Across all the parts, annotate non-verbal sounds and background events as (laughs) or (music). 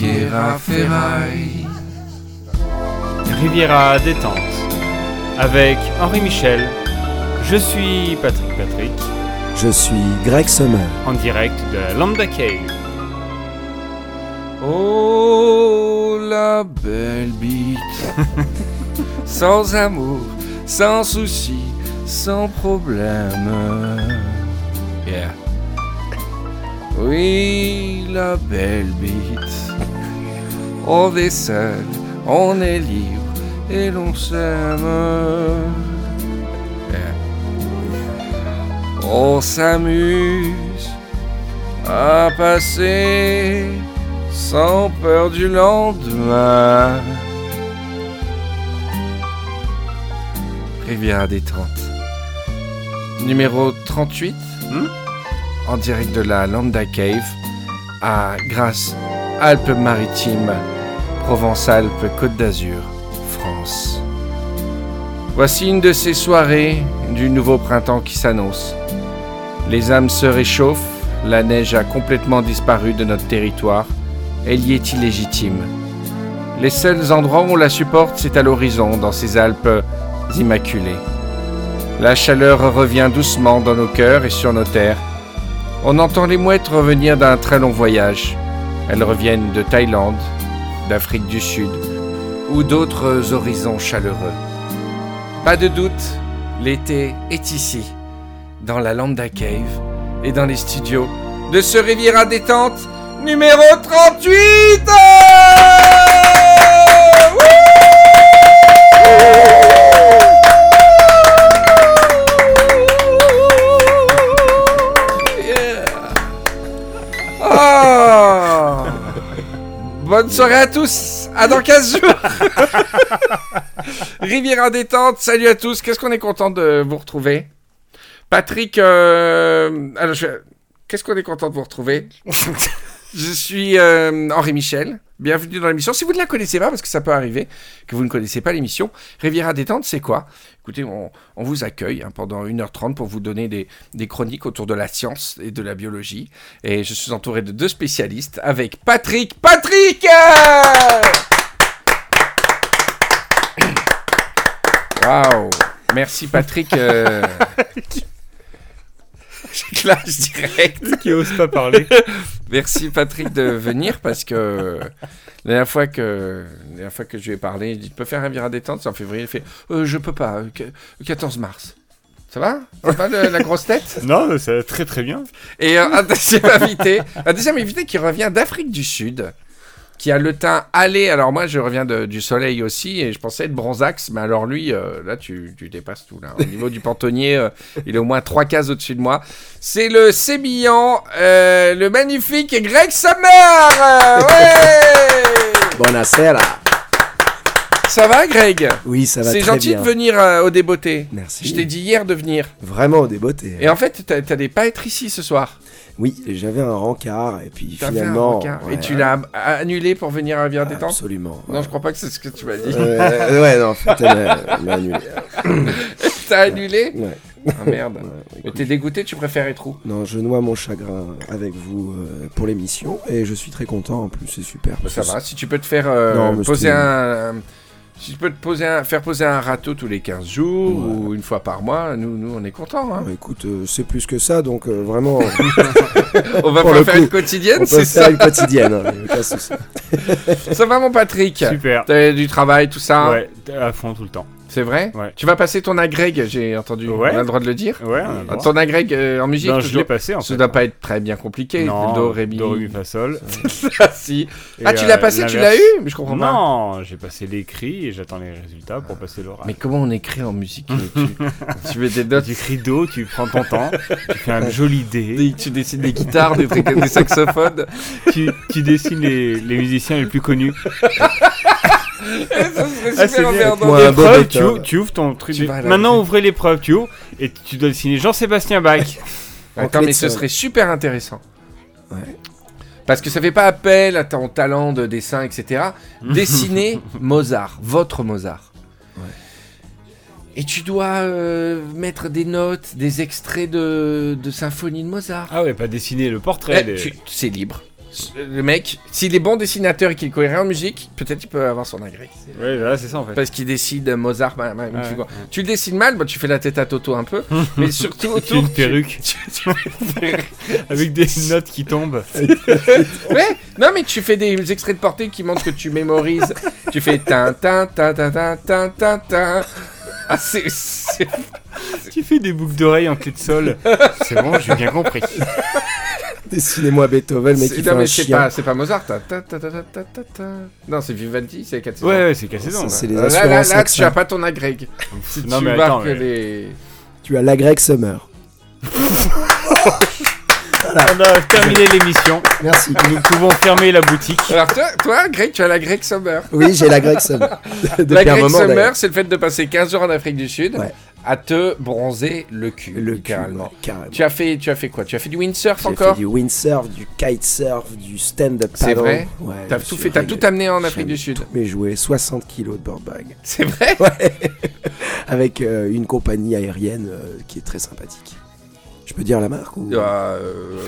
Riviera Ferraille. Riviera détente. Avec Henri Michel. Je suis Patrick Patrick, Je suis Greg Sommer. en direct de la Lambda Cave. Oh, la belle bite. (laughs) sans amour, sans souci, sans problème. Yeah. Oui, la belle bite. On est seul, on est libre et l'on s'aime. Yeah. On s'amuse à passer sans peur du lendemain. Rivière détente. Numéro 38, Hmm? En direct de la Lambda Cave, à Grasse, Alpes-Maritimes, Provence-Alpes, Côte d'Azur, France. Voici une de ces soirées du nouveau printemps qui s'annonce. Les âmes se réchauffent, la neige a complètement disparu de notre territoire, elle y est illégitime. Les seuls endroits où on la supporte, c'est à l'horizon, dans ces Alpes immaculées. La chaleur revient doucement dans nos cœurs et sur nos terres. On entend les mouettes revenir d'un très long voyage. Elles reviennent de Thaïlande, d'Afrique du Sud ou d'autres horizons chaleureux. Pas de doute, l'été est ici, dans la Lambda Cave et dans les studios de ce Riviera détente numéro 38 Bonne soirée à tous, à dans 15 jours. (laughs) Riviera détente, salut à tous, qu'est-ce qu'on est content de vous retrouver? Patrick, euh, alors je- qu'est-ce qu'on est content de vous retrouver? Je suis euh, Henri Michel, bienvenue dans l'émission. Si vous ne la connaissez pas, parce que ça peut arriver que vous ne connaissez pas l'émission, Riviera détente, c'est quoi? Écoutez, on, vous accueille hein, pendant 1h30 pour vous donner des, des chroniques autour de la science et de la biologie. Et je suis entouré de deux spécialistes avec Patrick. Patrick Waouh Merci Patrick. euh, (laughs) (laughs) Je clash direct. Qui ose pas parler. (laughs) Merci Patrick de venir parce que la dernière fois que, la dernière fois que je lui ai parlé, il dit Tu peux faire un virage détente C'est en février. Il fait euh, Je peux pas, euh, que- 14 mars. Ça va? Ça va le- la grosse tête? (laughs) Non, ça va très très bien. Et euh, un deuxième invité, un deuxième invité qui revient d'Afrique du Sud, qui a le teint allé. Alors moi, je reviens de- du soleil aussi et je pensais être bronzax, mais alors lui, euh, là, tu, tu dépasses tout. Là. Au niveau du pantonnier, euh, il est au moins trois cases au-dessus de moi. C'est le sémillant, euh, le magnifique Greg Summer Euh, (laughs) Ouais Buonasera. Ça va, Greg? Oui, ça va C'est gentil bien. de venir euh, au débeauté. Merci. Je t'ai dit hier de venir. Vraiment au débeauté. Et en fait, t'a- t'allais pas être ici ce soir. Oui, j'avais un rencard et puis un finalement. ouais, Et tu l'as annulé pour venir à Rivière Détente Absolument. Non, je crois pas que c'est ce que tu m'as dit. Euh, ouais, non, m'a annulé. (laughs) T'as annulé Ouais. Ah merde. Mais t'es dégoûté, tu préfères être où? Non, je noie mon chagrin avec vous euh, pour l'émission et je suis très content en plus, c'est super. Bah, Ça va, si tu peux te faire euh, Non, poser un. Si tu peux te poser un, faire poser un râteau tous les 15 jours Ouais. ou une fois par mois, nous, nous on est contents. Hein. Bah, écoute, euh, c'est plus que ça, donc euh, vraiment, (laughs) On va pas le faire coup, une quotidienne, c'est faire ça une quotidienne. hein, aucun souci. (laughs) Ça va mon Patrick? Super. T'as du travail, tout ça? Ouais, à fond tout le temps. C'est vrai Ouais. Tu vas passer ton agrég, j'ai entendu. Ouais. On a le droit de le dire Ouais, on a le droit. Ton agrég euh, en musique Non, je l'ai passé en Ça fait. doit pas être très bien compliqué. Non, Do, ré, mi. Do, ré, mi, fa, sol. (laughs) Ah, si. Et, Ah, tu euh, l'as passé, tu l'as eu? Mais je comprends pas. Non, j'ai passé l'écrit et j'attends les résultats pour passer l'oral. Mais comment on écrit en musique tu, (laughs) tu mets des notes Tu écris Do, tu prends ton temps, tu fais un joli D, Des- (laughs) tu dessines des guitares, des, trucs, des saxophones. tu, tu dessines les, les musiciens les plus connus. Ça serait Ah, super tu, ouvres- tu ouvres ton truc. Tu Maintenant, ouvrez l'épreuve, tu ouvres et tu dois dessiner Jean-Sébastien Bach. (laughs) En Attends, mais ce serait super intéressant. Ouais. Parce que ça fait pas appel à ton talent de dessin, etc. (laughs) Dessiner Mozart, votre Mozart. Ouais. Et tu dois euh, mettre des notes, des extraits de, de symphonie de Mozart. Ah ouais, pas dessiner le portrait. Eh, des- C'est libre le mec, s'il est bon dessinateur et qu'il connaît rien en musique, peut-être qu'il peut avoir son agré. Oui, c'est ça en fait. Parce qu'il décide Mozart, tu, le dessines mal, bah, tu fais la tête à Toto un peu, (laughs) mais surtout autour. une perruque. (laughs) Avec des notes qui tombent. (laughs) ouais, non, mais tu fais des extraits de portée qui montrent que tu mémorises. tu fais tin, tin, tin, tin, tin, tin, tin, tin. Ah, c'est. Tu fais des boucles d'oreilles en clé de sol. c'est bon, j'ai bien compris. Dessinez-moi Beethoven, mais c'est- qui fait un c'est chien. pas, c'est pas Mozart. ta, ta, ta, ta, ta, ta, ta. Non, c'est Vivaldi, c'est 4 Ouais, ouais, c'est cassé dans. c'est les Là, là, assurances là, tu AXA. as pas ton agrég. Si Non, tu mais attends, mais- les. Tu as la Greg Summer. (laughs) On a terminé l'émission. Merci. Nous pouvons fermer la boutique. Alors, toi, toi, Greg, tu as la Greg Summer. Oui, j'ai la Greg Summer. (laughs) Depuis La un Greg moment, Summer, d'ailleurs. c'est le fait de passer 15 jours en Afrique du Sud Ouais. À te bronzer le cul, Le cul, ouais, carrément. Tu as fait, tu as fait quoi? Tu as fait du windsurf J'ai encore? fait du windsurf, du kitesurf, du stand-up C'est paddle. vrai? Ouais, T'as tout fait, t'as tout amené en Afrique du Sud. mes jouets, 60 kilos de board bag. C'est vrai? (laughs) Avec euh, une compagnie aérienne euh, qui est très sympathique. Je peux dire la marque ou... Euh,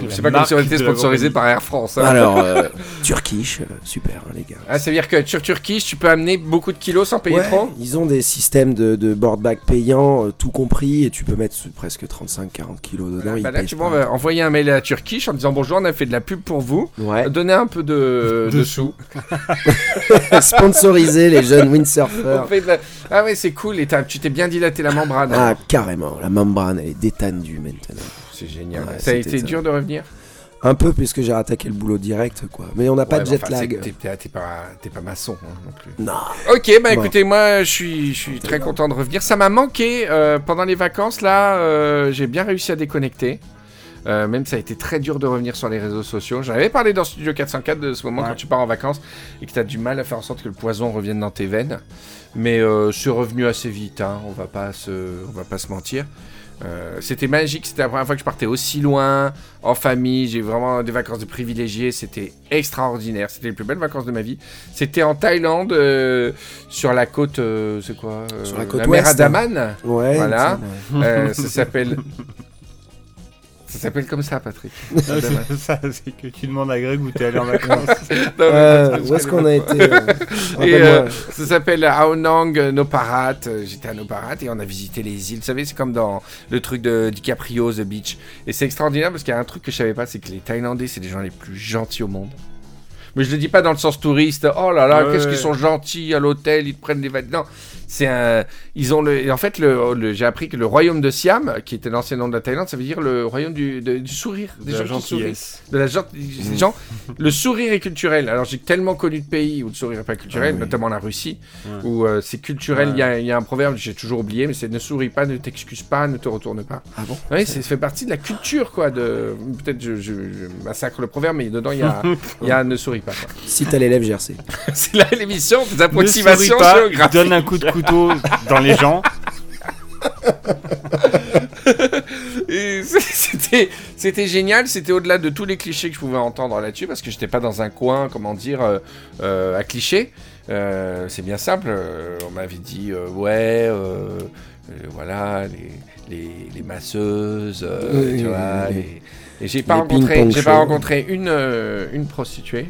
La C'est pas comme si on était sponsorisé par Air France. hein. Alors, euh, (laughs) Turkish, euh, super hein, les gars. Ah, ça veut dire que sur Turkish, tu peux amener beaucoup de kilos sans payer Ouais, trop? ils ont des systèmes de, de board bag payants, euh, tout compris, et tu peux mettre presque 35-40 kilos dedans. ils Bah là, tu pas. vois, on va envoyer un mail à Turkish en disant bonjour, on a fait de la pub pour vous. Ouais. Donnez un peu de, de sous. (laughs) Sponsoriser les jeunes windsurfers. la- Ah ouais, c'est cool. Et tu t'es bien dilaté la membrane. Ah, carrément. La membrane, elle est détendue maintenant. C'est génial. Ouais, ça a été ça. dur de revenir Un peu, puisque j'ai rattaqué le boulot direct, quoi. Mais on n'a pas de jet enfin, lag. T'es pas, t'es pas maçon hein, non plus. Non. Ok, bah Bon. écoutez, moi je suis, je suis très content de revenir. Ça m'a manqué euh, pendant les vacances, là, euh, j'ai bien réussi à déconnecter. Euh, même ça a été très dur de revenir sur les réseaux sociaux. J'avais parlé dans Studio 404 de ce moment Ouais. quand tu pars en vacances et que tu as du mal à faire en sorte que le poison revienne dans tes veines. Mais euh, c'est revenu assez vite, hein, on va pas se, on va pas se mentir. Euh, c'était magique, c'était la première fois que je partais aussi loin, en famille, j'ai vraiment des vacances de privilégiés, c'était extraordinaire, c'était les plus belles vacances de ma vie. C'était en Thaïlande, euh, sur la côte, euh, c'est quoi euh, Sur la côte mer ouest. Andaman. Ouais. Voilà. Euh, ça s'appelle... (laughs) Ça s'appelle comme ça, Patrick. Non, (laughs) c'est ça, c'est que tu demandes à Greg où t'es allé en vacances. (laughs) Non, Euh, où est-ce qu'on a été euh, (laughs) Et euh, ça s'appelle Aonang euh, Noparat. J'étais à Noparat et on a visité les îles. Vous savez, c'est comme dans le truc de DiCaprio, The Beach. Et c'est extraordinaire parce qu'il y a un truc que je savais pas, c'est que les Thaïlandais, c'est les gens les plus gentils au monde. Mais je le dis pas dans le sens touriste. Oh là là, Ouais, qu'est-ce ouais. qu'ils sont gentils à l'hôtel, ils te prennent des vêtements. Non, c'est un. Ils ont le. En fait, le, le- j'ai appris que le royaume de Siam, qui était l'ancien nom de la Thaïlande, ça veut dire le royaume du, de- du sourire, des De la gens qui sourient de la gent- des gens. Le sourire est culturel. Alors j'ai tellement connu de pays où le sourire n'est pas culturel, Ah oui. notamment la Russie, Ouais. où euh, c'est culturel. Il Ouais. y a- il y, a un proverbe que j'ai toujours oublié, mais c'est ne souris pas, ne t'excuse pas, ne te retourne pas. Ah bon? Oui, c'est ça fait partie de la culture, quoi. De peut-être je, je- je massacre le proverbe, mais dedans il y a, (laughs) il y a ne souris pas. quoi. Si t'as l'élève GRC. (laughs) c'est là l'émission des Ne souris approximations pas, géographiques. donne un coup de couteau dans les gens. Et (laughs) c'était c'était génial, c'était au-delà de tous les clichés que je pouvais entendre là-dessus parce que j'étais pas dans un coin, comment dire, euh, euh, à clichés. Euh, c'est bien simple. on m'avait dit euh, ouais, euh, euh, voilà les, les, les masseuses, euh, Oui, tu vois. oui. les- Et j'ai pas rencontré, j'ai pas rencontré une euh, une prostituée.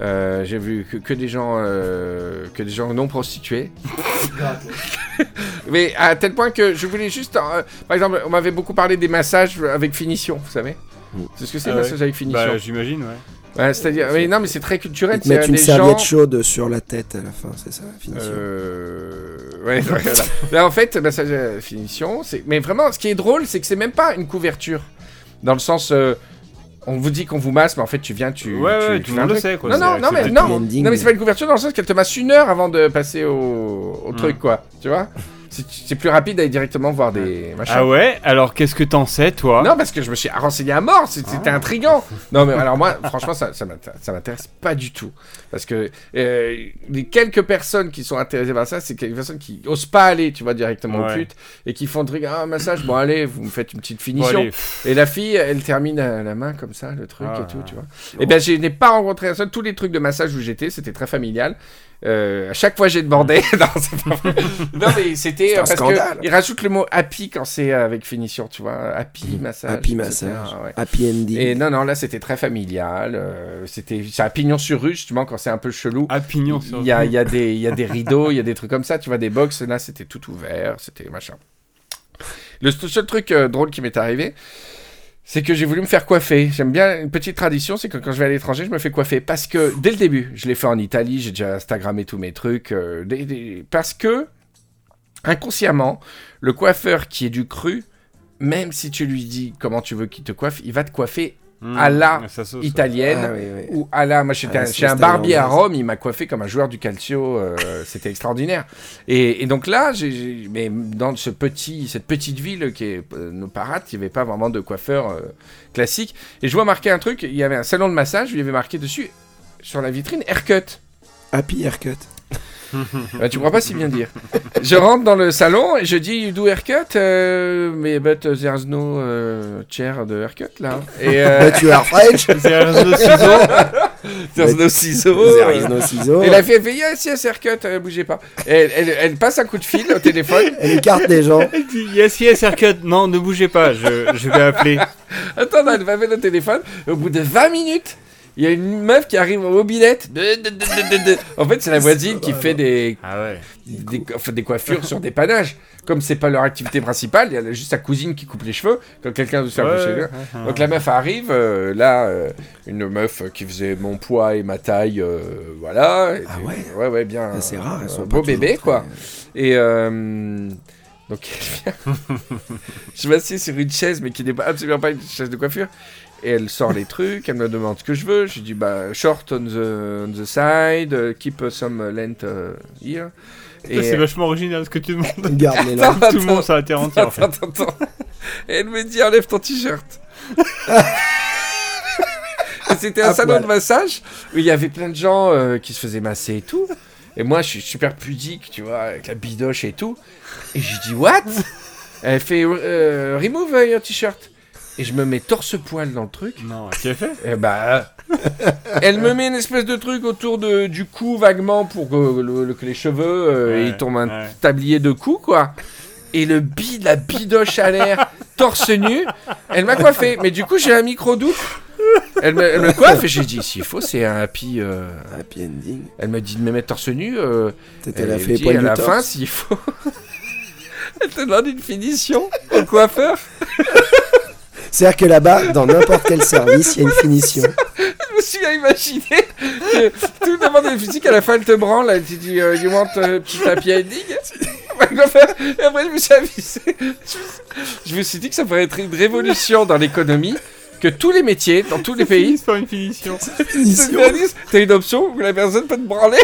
Euh, j'ai vu que, que des gens euh, que des gens non prostitués. Mais à tel point que je voulais juste, euh, par exemple, on m'avait beaucoup parlé des massages avec finition, vous savez. Mm. C'est ce que c'est Ah ouais. massage avec finition. Bah, j'imagine, ouais. Ouais, C'est-à-dire, mais non, mais c'est très culturel. Ils mettent une des serviette gens- chaude sur la tête à la fin, c'est ça la finition. Euh... Ouais, ouais, (laughs) voilà. Là, en fait, massage à finition, c'est. Mais vraiment, ce qui est drôle, c'est que c'est même pas une couverture. Dans le sens, euh, on vous dit qu'on vous masse, mais en fait, tu viens, tu. Ouais, tu- ouais, tu tout le monde le sait, quoi. Non, non, non, mais non, mais c'est pas une couverture dans le sens qu'elle te masse une heure avant de passer au, au Mm. truc, quoi. Tu vois? C'est- plus rapide d'aller directement voir des machins. Ah ouais? Alors, qu'est-ce que t'en sais, toi? Non, parce que je me suis renseigné à mort, c'est- c'était Ah. intriguant. Non, mais alors moi, franchement, ça, ça m'intéresse- pas du tout. Parce que euh, les quelques personnes qui sont intéressées par ça, c'est quelques personnes qui osent pas aller, tu vois, directement au pute, et qui font le truc, ah, un massage, bon, allez, vous me faites une petite finition. et la fille, elle termine à la main comme ça, le truc Ah. et tout, tu vois. Et bien, je n'ai pas rencontré un seul. Tous les trucs de massage où j'étais, c'était très familial. Euh, à chaque fois, j'ai demandé. (laughs) non, pas vrai. (laughs) Non, mais c'était euh, parce scandale. qu'il rajoute le mot happy quand c'est euh, avec finition, tu vois. Happy massage. Happy massage, ouais. happy ending. Et non, non, là, c'était très familial. euh, c'était c'est à pignon sur rue, justement, quand c'est un peu chelou. À pignon sur Il y a, il y, a des- il y a des (laughs) rideaux, il y a des trucs comme ça, tu vois, des box. Là, c'était tout ouvert, c'était machin. Le seul truc euh, drôle qui m'est arrivé, c'est que j'ai voulu me faire coiffer. J'aime bien une petite tradition, c'est que quand je vais à l'étranger, je me fais coiffer. Parce que dès le début, je l'ai fait en Italie, j'ai déjà Instagrammé tous mes trucs. euh, parce que, inconsciemment, le coiffeur qui est du cru, même si tu lui dis comment tu veux qu'il te coiffe, il va te coiffer Mmh, à la ça italienne. Ah, oui, oui. Ou à la, moi j'étais Ah, un- c'est chez un style barbier à. Rome, il m'a coiffé comme un joueur du calcio, euh, (laughs) c'était extraordinaire. Et, et donc là, j'ai- mais dans ce petit, cette petite ville qui est euh, Noparat, il n'y avait pas vraiment de coiffeur euh, classique. Et je vois marquer un truc, il y avait un salon de massage, il y avait marqué dessus, sur la vitrine, haircut. Happy haircut. Euh, (laughs) tu crois pas si bien dire. Je rentre dans le salon et je dis, you do haircut, euh, mais but there's no euh, chair de haircut là. Et euh, But you are French. (laughs) Réseau de ciseaux. there's no ciseaux. There is no ciseaux. Et la fille, elle fait yes, yes, haircut, euh, bougez pas. Et elle, elle- elle passe un coup de fil au téléphone. Elle écarte les gens. Elle dit yes, yes, haircut. Non, ne bougez pas, je, je vais appeler. Attends, elle va mettre le téléphone. Au bout de 20 minutes, il y a une meuf qui arrive de- de. En fait, c'est la voisine qui fait des, Ah ouais. des, enfin, des coiffures sur des panaches. Comme c'est pas leur activité principale, il y a juste sa cousine qui coupe les cheveux quand quelqu'un veut se faire Ouais. Donc la meuf arrive, euh, là, euh, une meuf qui faisait mon poids et ma taille, euh, voilà. Et Ah ouais Ouais, ouais, bien. Ah, C'est rare, elles un sont beau bébé, très- quoi. Et euh, donc, elle (laughs) vient. je m'assieds sur une chaise, mais qui n'est pas, absolument pas une chaise de coiffure. Et elle sort les trucs, elle me demande ce que je veux. Je dis bah short on the, on the side, keep some length uh, here. Putain, C'est vachement original ce que tu demandes. Garde les. Attends, Tout le monde interrompu en fait. attends, attends, attends. Et elle me dit enlève ton t-shirt. (laughs) Et C'était un À salon de massage où il y avait plein de gens euh, qui se faisaient masser et tout. Et moi, je suis super pudique, tu vois, avec la bidoche et tout. Et je dis, what? Elle fait, euh, remove your t-shirt. Et je me mets torse-poil dans le truc. Non, tu as fait Et bah, elle me met une espèce de truc autour de, du cou vaguement pour que, le- le- que les cheveux, euh, Ouais, ils tombent un ouais. tablier de cou, quoi. Et le bi, la bidoche à l'air, torse nu. Elle m'a coiffé, mais du coup, j'ai un micro doux. Elle me, elle me coiffe et j'ai dit, s'il faut, c'est un happy. euh, Happy ending. Elle me dit de me mettre torse nu. euh, elle me fait dit à du la torse. fin, s'il faut. (laughs) elle te demande une finition au coiffeur. C'est-à-dire que là-bas, dans n'importe quel service, il y a une (laughs) finition. Je me suis imaginé que tout demande une physique, à la fin elle te branle, elle te dit euh, You want a petit happy ending (laughs) Et après je me suis avisé. Je me suis- Je me suis dit que ça pourrait être une révolution dans l'économie, que tous les métiers, dans tous les pays, par une finition. (laughs) T'as une option où la personne peut te branler.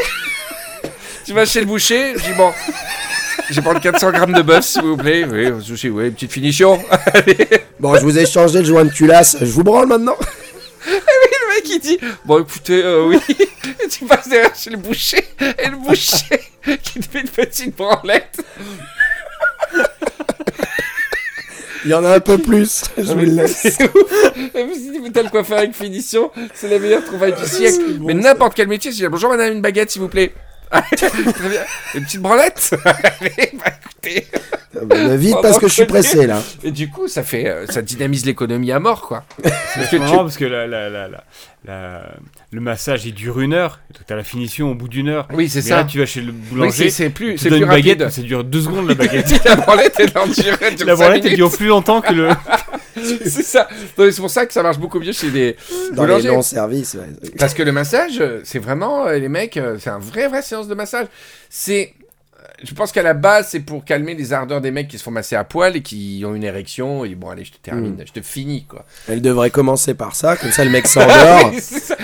tu vas chez le boucher, je dis Bon, je vais prendre 400 grammes de bœuf s'il vous plaît. Oui, pas de souci, oui, une petite finition. (laughs) Bon, je vous ai changé le joint de culasse. Je vous branle maintenant (laughs) le mec il dit Bon écoutez, euh, oui. Et (laughs) tu passes derrière chez le boucher, et le boucher qui te fait une petite branlette. Il y en a un peu plus. Je vous le laisse. T'as le coiffeur avec finition, c'est la meilleure trouvaille du siècle. C'est bon, mais n'importe quel métier, c'est bonjour madame, une baguette s'il vous plaît. Très bien. Une petite branlette (laughs) Allez, bah écoutez. Ah bah, Vite parce que je suis pressé là. Et du coup, ça fait, euh, ça dynamise l'économie à mort, quoi. (laughs) Parce que C'est tu- marrant parce que la, la, la, la, la- le massage il dure une heure. T'as la finition au bout d'une heure. Oui, c'est ça. là tu vas chez le boulanger. c'est c'est plus, c'est une baguette, rapide. ça dure deux secondes la (laughs) baguette. la branlette, elle en dure, dure la branlette elle dure plus longtemps que le. (laughs) C'est ça. C'est pour ça que ça marche beaucoup mieux chez les Dans les longs services. ouais. Parce que le massage, c'est vraiment, euh, les mecs, euh, c'est un vrai, vrai séance de massage. C'est. Euh, Je pense qu'à la base, c'est pour calmer les ardeurs des mecs qui se font masser à poil et qui ont une érection. Et bon, allez, je te termine, Mm. je te finis, quoi. Elle devrait commencer par ça, comme ça le mec (laughs) s'endort.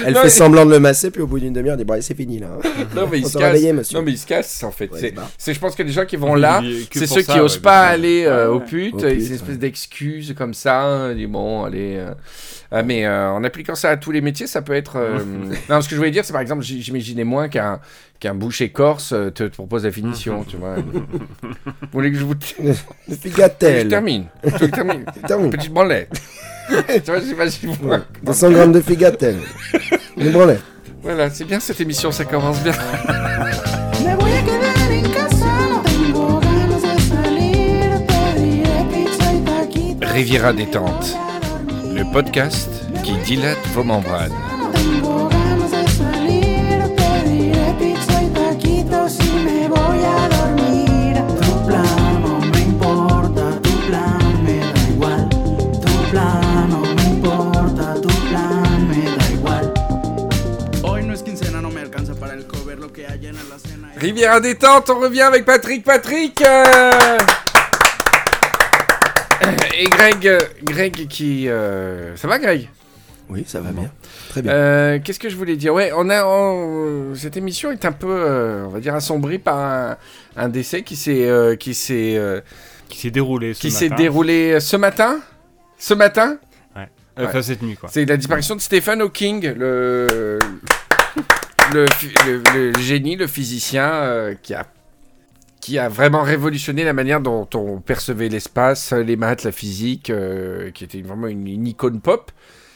Elle non, fait mais... semblant de le masser, puis au bout d'une demi-heure, elle dit Bon, allez, c'est fini là. (laughs) non, mais il se casse. réveillé, monsieur. Non, mais il se casse, en fait. Ouais, c'est, je pense que les gens qui vont là, c'est ceux ça, qui ouais, osent bien pas aller euh, aux putes. Et putes, c'est une espèce ouais. d'excuses comme ça. hein, dis bon, allez. euh, ah, mais euh, en appliquant ça à tous les métiers, ça peut être. euh, (laughs) non, ce que je voulais dire, c'est par exemple, j'imaginais moins qu'un qu'un boucher corse euh, te, te propose la finition, tu vois. (laughs) Vous voulez que je vous (laughs) Le je termine Je termine. (laughs) Termine. Petite branlette. tu vois, j'imagine moins. 200 grammes de figatel. Une branlette. Voilà, c'est bien cette émission, ça commence bien. Riviera détente, le podcast qui dilate vos membranes. Cena. Riviera détente, on revient avec Patrick. Patrick euh, Et Greg, Greg qui... euh, Ça va Greg? Oui, ça va bien. Très bien. Euh, Qu'est-ce que je voulais dire? Ouais, on a on- cette émission est un peu, euh, on va dire, assombrie par un, un décès qui s'est euh, qui s'est euh, Qui s'est déroulé ce qui s'est matin. déroulé ce matin? Ce matin, Euh, Enfin, cette nuit, quoi. c'est la disparition de Stephen Hawking, le le, génie, le physicien euh, qui a qui a vraiment révolutionné la manière dont on percevait l'espace, les maths, la physique, euh, qui était vraiment une, une icône pop.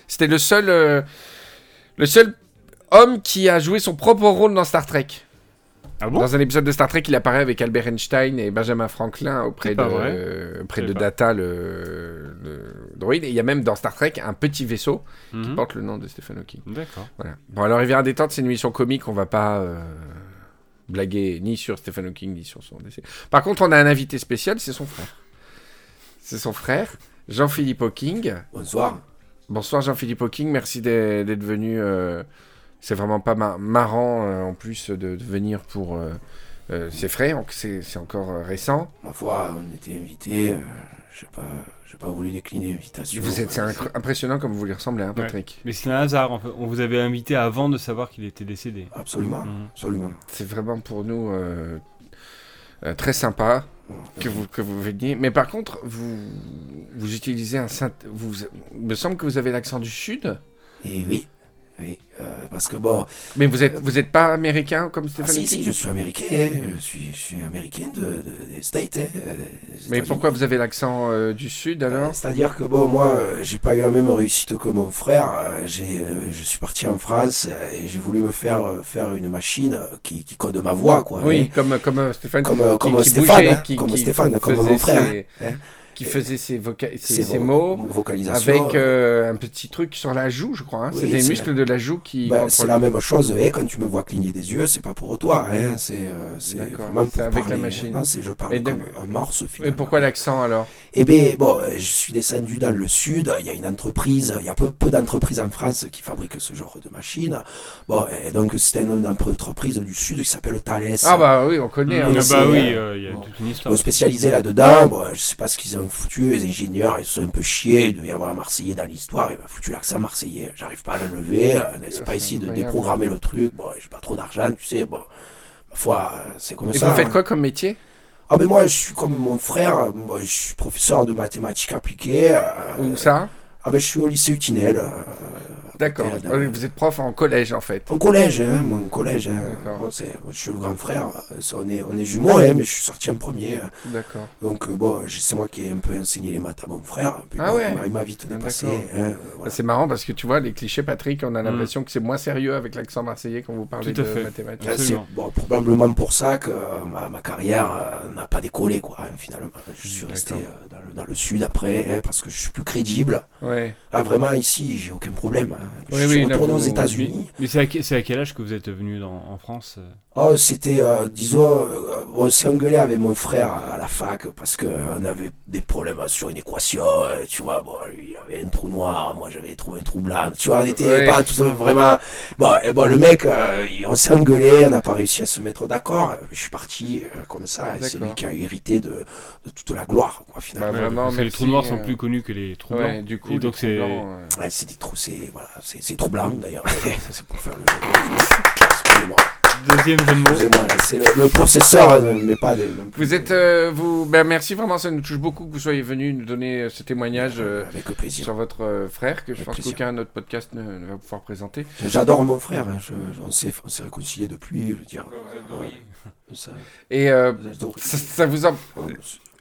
C'était le seul euh, le seul homme qui a joué son propre rôle dans Star Trek. Ah bon Dans un épisode de Star Trek, il apparaît avec Albert Einstein et Benjamin Franklin auprès de, euh, auprès de. Data, le, le droïde. Et il y a même dans Star Trek un petit vaisseau qui Mhm. porte le nom de Stephen Hawking. D'accord. Voilà. Bon, alors Rivière détente, c'est une émission comique. On va pas euh, blaguer ni sur Stephen Hawking ni sur son décès. Par contre, on a un invité spécial, c'est son frère. C'est son frère, Jean-Philippe Hawking. Bonsoir. Bonsoir Jean-Philippe Hawking, merci d'être d'être venu. euh, c'est vraiment pas ma- marrant euh, en plus de, de venir pour. euh, euh, c'est frais, donc c'est encore euh, récent. Ma foi, on était invités. euh, je n'ai pas, j'ai pas voulu décliner l'invitation. Vous êtes impressionnant comme vous lui ressemblez, hein, Patrick. Mais c'est un hasard, en fait. On vous avait invité avant de savoir qu'il était décédé. Absolument, Mhm. absolument. C'est vraiment pour nous euh, euh, très sympa que vous, que vous veniez. Mais par contre, vous, vous utilisez un saint. Vous, il me semble que vous avez l'accent du Sud. Et oui, oui, euh, parce que bon, Mais vous êtes, vous êtes pas américain comme ah, Stéphane si, Hawking si, je suis américain, je suis, je suis américain de, de- des States. hein, euh, des Mais pourquoi vous avez l'accent euh, du Sud alors? C'est-à-dire que bon, moi, euh, j'ai pas eu la même réussite que mon frère. euh, J'ai, euh, je suis parti en France euh, et j'ai voulu me faire euh, faire une machine euh, qui, qui code ma voix, quoi. Oui, hein. comme, comme euh, Stéphane. Comme, euh, qui- comme qui Stéphane, bougeait, hein, comme Stéphane, comme mon frère. ses-. Qui faisait ses, voca- ses, ses mots vocalisation. avec euh, un petit truc sur la joue, je crois. hein. Oui, c'est des muscles de la joue qui. Ben, c'est la même chose, et quand tu me vois cligner des yeux, c'est pas pour toi, hein, c'est euh, vraiment pour avec la machine. hein, c'est je parle Et donc- comme un morse Et finalement. pourquoi l'accent alors? Eh bien, bon, euh, je suis descendu dans le sud, il y a une entreprise, il y a peu, peu d'entreprises en France qui fabriquent ce genre de machines. Bon, et donc c'était une entreprise du sud qui s'appelle Thales. Ah bah oui, on connaît. Ah hein. c'est- bah oui, euh, euh, il y a bon. toute une histoire. Bon, spécialisé là-dedans, bon, je sais pas ce qu'ils ont foutu, les ingénieurs, ils sont un peu chiés, il devait y avoir un Marseillais dans l'histoire, il m'a foutu l'accent marseillais, j'arrive pas à l'enlever, euh, n'est-ce pas ici de déprogrammer le truc, bon, j'ai pas trop d'argent, tu sais, bon, ma foi, c'est comme Et ça. vous faites hein. quoi comme métier? Ah ben moi, je suis comme mon frère, moi, je suis professeur de mathématiques appliquées, euh, Où ça? ah ben je suis au lycée Utinel, euh, D'accord. euh, Ah Vous êtes prof en collège en fait. au collège, hein, mon collège, hein. Bon, moi, je suis le grand frère, euh, on est, on est jumeaux, hein, mais je suis sorti en premier, euh. D'accord. Donc euh, bon, c'est moi qui ai un peu enseigné les maths à mon frère. Puis, Ah bon, ouais. il m'a- vite dépassé. hein, voilà. C'est marrant parce que tu vois, les clichés, Patrick, on a Mm. l'impression que c'est moins sérieux avec l'accent marseillais quand vous parlez Tout à de fait. mathématiques. C'est Absolument. bon, probablement pour ça que euh, ma, ma carrière euh, n'a pas décollé, quoi, hein, finalement. Je suis resté euh, dans, le, dans le sud après, hein, parce que je suis plus crédible. Ouais. Ah, vraiment, ici, j'ai aucun problème. hein. Je Oui, suis oui, retourné aux États-Unis. Mais c'est à, que- c'est à quel âge que vous êtes venu dans- en France Oh, c'était, euh, disons, euh, on s'est engueulé avec mon frère à la fac parce qu'on avait des problèmes sur une équation. tu vois, bon, lui, il avait un trou noir, moi j'avais trouvé un trou blanc. Tu vois, on était Ouais. pas tous vraiment. Bon, et bon le mec, euh, on s'est engueulé, on n'a pas réussi à se mettre d'accord. Je suis parti euh, comme ça, et c'est lui qui a hérité de, de toute la gloire, quoi, finalement. Bah, vraiment, parce que les trous noirs sont plus connus que les trous Ouais, blancs. du coup, Et donc trous c'est. blancs, Ouais, c'est des trous, c'est voilà, c'est c'est trou blanc d'ailleurs. c'est pour faire le. Excusez-moi. Deuxième jeu de mots. Excusez-moi, c'est le, le processeur, euh, mais pas des. Vous êtes, euh, vous, ben merci vraiment, ça nous touche beaucoup que vous soyez venu nous donner euh, ce témoignage euh, Avec plaisir. sur votre euh, frère, que je Avec pense qu'aucun autre podcast ne, ne va pouvoir présenter. J'adore mon frère, hein, je, on s'est on s'est réconcilié depuis, je veux dire. Ça, Et euh, ça, ça vous en...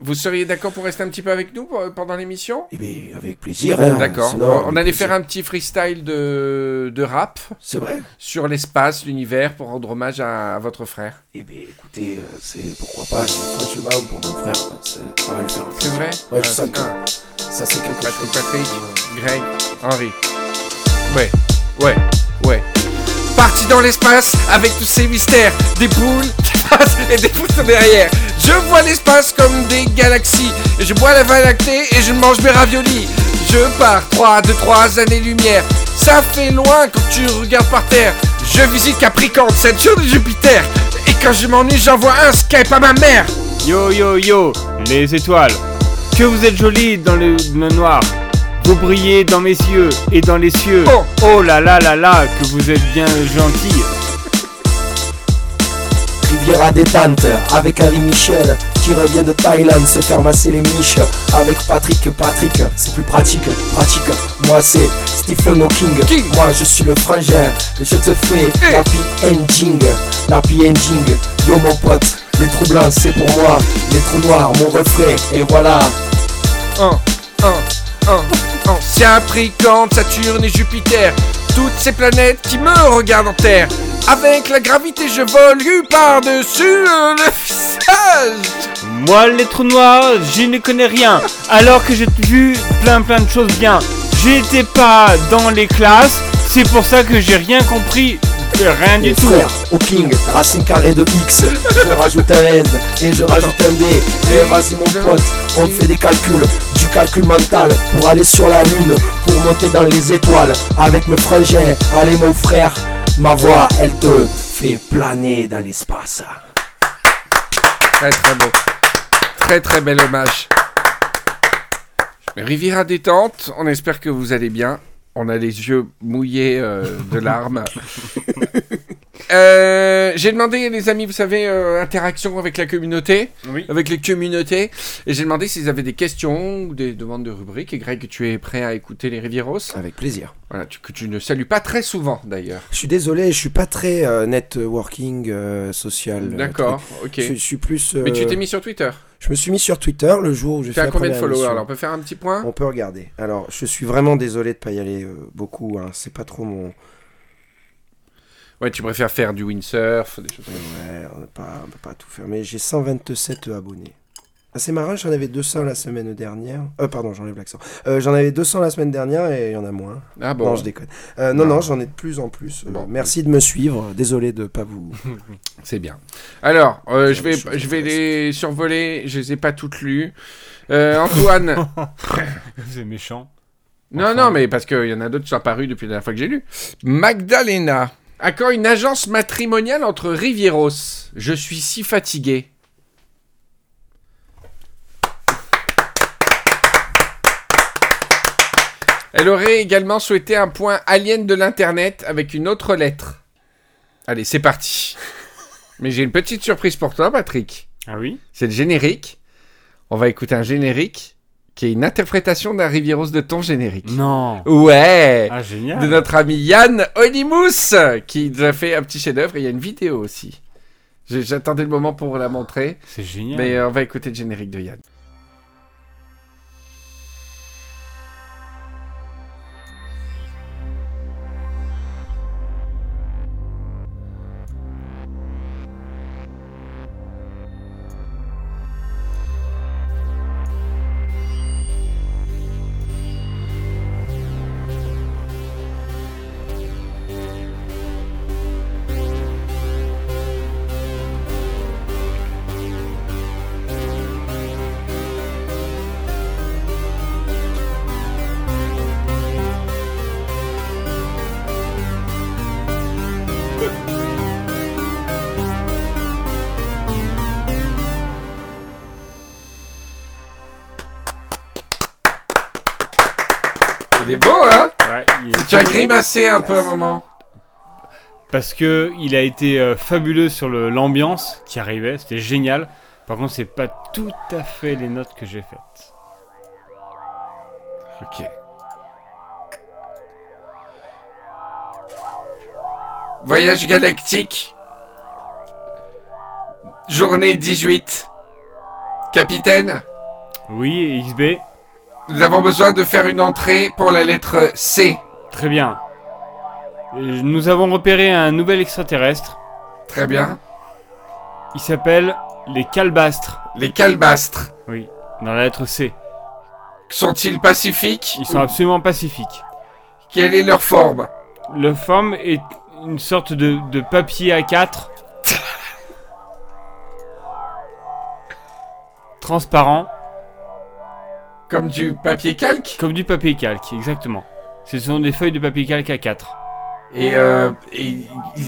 Vous seriez d'accord pour rester un petit peu avec nous euh, pendant l'émission? Eh bien, avec plaisir. hein. D'accord. On allait plaisir. faire un petit freestyle de, de rap C'est vrai? sur l'espace, l'univers, pour rendre hommage à, à votre frère. Eh bien, écoutez, euh, c'est pourquoi pas, c'est franchement pour mon frère, c'est- ça va le faire. C'est vrai? Ouais, je Ah, sens c'est- que ça c'est quelque Patrick, chose. Patrick, Greg, Henri. Ouais, ouais, ouais. Parti dans l'espace avec tous ces mystères, des boules (laughs) et des poutres derrière. Je vois l'espace comme des galaxies, je bois la Voie lactée et je mange mes raviolis. Je pars 3 de 3 années-lumière, ça fait loin quand tu regardes par terre. Je visite Capricorne, Saturne et Jupiter, et quand je m'ennuie, j'envoie un Skype à ma mère. Yo yo yo, les étoiles. Que vous êtes jolies dans le noir. Vous brillez dans mes yeux et dans les cieux. Oh. Oh là là là là, que vous êtes bien gentille. Riviera détente avec Harry Michel qui revient de Thaïlande se faire masser les miches avec Patrick Patrick c'est plus pratique pratique moi c'est Stephen Hawking King. moi je suis le frangin je te fais Eh. l'happy ending l'happy ending yo mon pote les trous blancs c'est pour moi les trous noirs mon refrain et voilà un, un, ancien Capricorne, Saturne et Jupiter, toutes ces planètes qui me regardent en terre. Avec la gravité, je vole par-dessus le visage. Moi, les trous noirs, je ne connais rien. Alors que j'ai vu plein plein de choses bien. J'étais pas dans les classes, c'est pour ça que j'ai rien compris. Rien du Mes tout. frères, Hawking, racine carrée de X, je rajoute un N et je rajoute un B. Et vas-y mon pote, on fait des calculs, du calcul mental pour aller sur la lune, pour monter dans les étoiles avec mes frangins. Allez mon frère, ma voix elle te fait planer dans l'espace. Très très beau. Très très bel hommage. Riviera détente, on espère que vous allez bien. On a les yeux mouillés euh, de (laughs) larmes. (laughs) Euh, j'ai demandé, les amis, vous savez, euh, interaction avec la communauté, Oui. avec les communautés, et j'ai demandé s'ils avaient des questions ou des demandes de rubriques. Et Greg, tu es prêt à écouter les Rivieros Avec plaisir. Voilà, tu, que tu ne salues pas très souvent d'ailleurs. Je suis désolé, je suis pas très euh, networking euh, social. D'accord, ok. Je, je suis plus. Mais tu t'es mis sur Twitter. Je me suis mis sur Twitter le jour où j'ai Tu fait as la combien de followers émission. là On peut faire un petit point? On peut regarder. Alors, je suis vraiment désolé de pas y aller euh, beaucoup. Hein. C'est pas trop mon. Ouais, tu préfères faire du windsurf, des choses comme ça. Ouais, on ne peut pas tout faire. Mais j'ai 127 abonnés. Ah, c'est marrant, j'en avais 200 la semaine dernière. Euh, pardon, j'enlève l'accent. Euh, j'en avais 200 la semaine dernière et il y en a moins. Ah bon Non, je déconne. Euh, non, Non. non, j'en ai de plus en plus. Euh, Bon. Merci de me suivre. Désolé de pas vous. (laughs) C'est bien. Alors, euh, je vais, je les survoler. Je les ai pas toutes lues. Euh, Antoine. (laughs) C'est méchant. non, Enfin. non, mais parce qu'il y en a d'autres qui sont apparus depuis la dernière fois que j'ai lu. Magdalena. À quand une agence matrimoniale entre Rivieros? Je suis si fatigué. Elle aurait également souhaité un point alien de l'internet avec une autre lettre. Allez, c'est parti. (laughs) Mais j'ai une petite surprise pour toi, Patrick. Ah oui? C'est le générique. On va écouter un générique qui est une interprétation d'un Rivieros de ton générique. Non. Ouais Ah De génial. notre ami Yann Onimous qui nous a fait un petit chef-d'œuvre et il y a une vidéo aussi. J'attendais le moment pour la montrer, C'est génial. mais euh, on va écouter le générique de Yann. As grimacé un peu à un moment. Parce que il a été euh, fabuleux sur l'ambiance qui arrivait, c'était génial. Par contre, c'est pas tout à fait les notes que j'ai faites. Ok. Voyage galactique. Journée 18. Capitaine, Oui, XB. nous avons besoin de faire une entrée pour la lettre C. Très bien. Nous avons repéré un nouvel extraterrestre. Très bien. Il s'appelle les Calbastres. Les calbastres, Oui, dans la lettre C. sont-ils pacifiques? Ils sont absolument pacifiques. Quelle est leur forme? Le forme est une sorte de, de papier A4 (laughs) transparent, Comme du papier calque? Comme du papier calque, exactement. Ce sont des feuilles de papier calque A4. Et, euh, et ils, ils-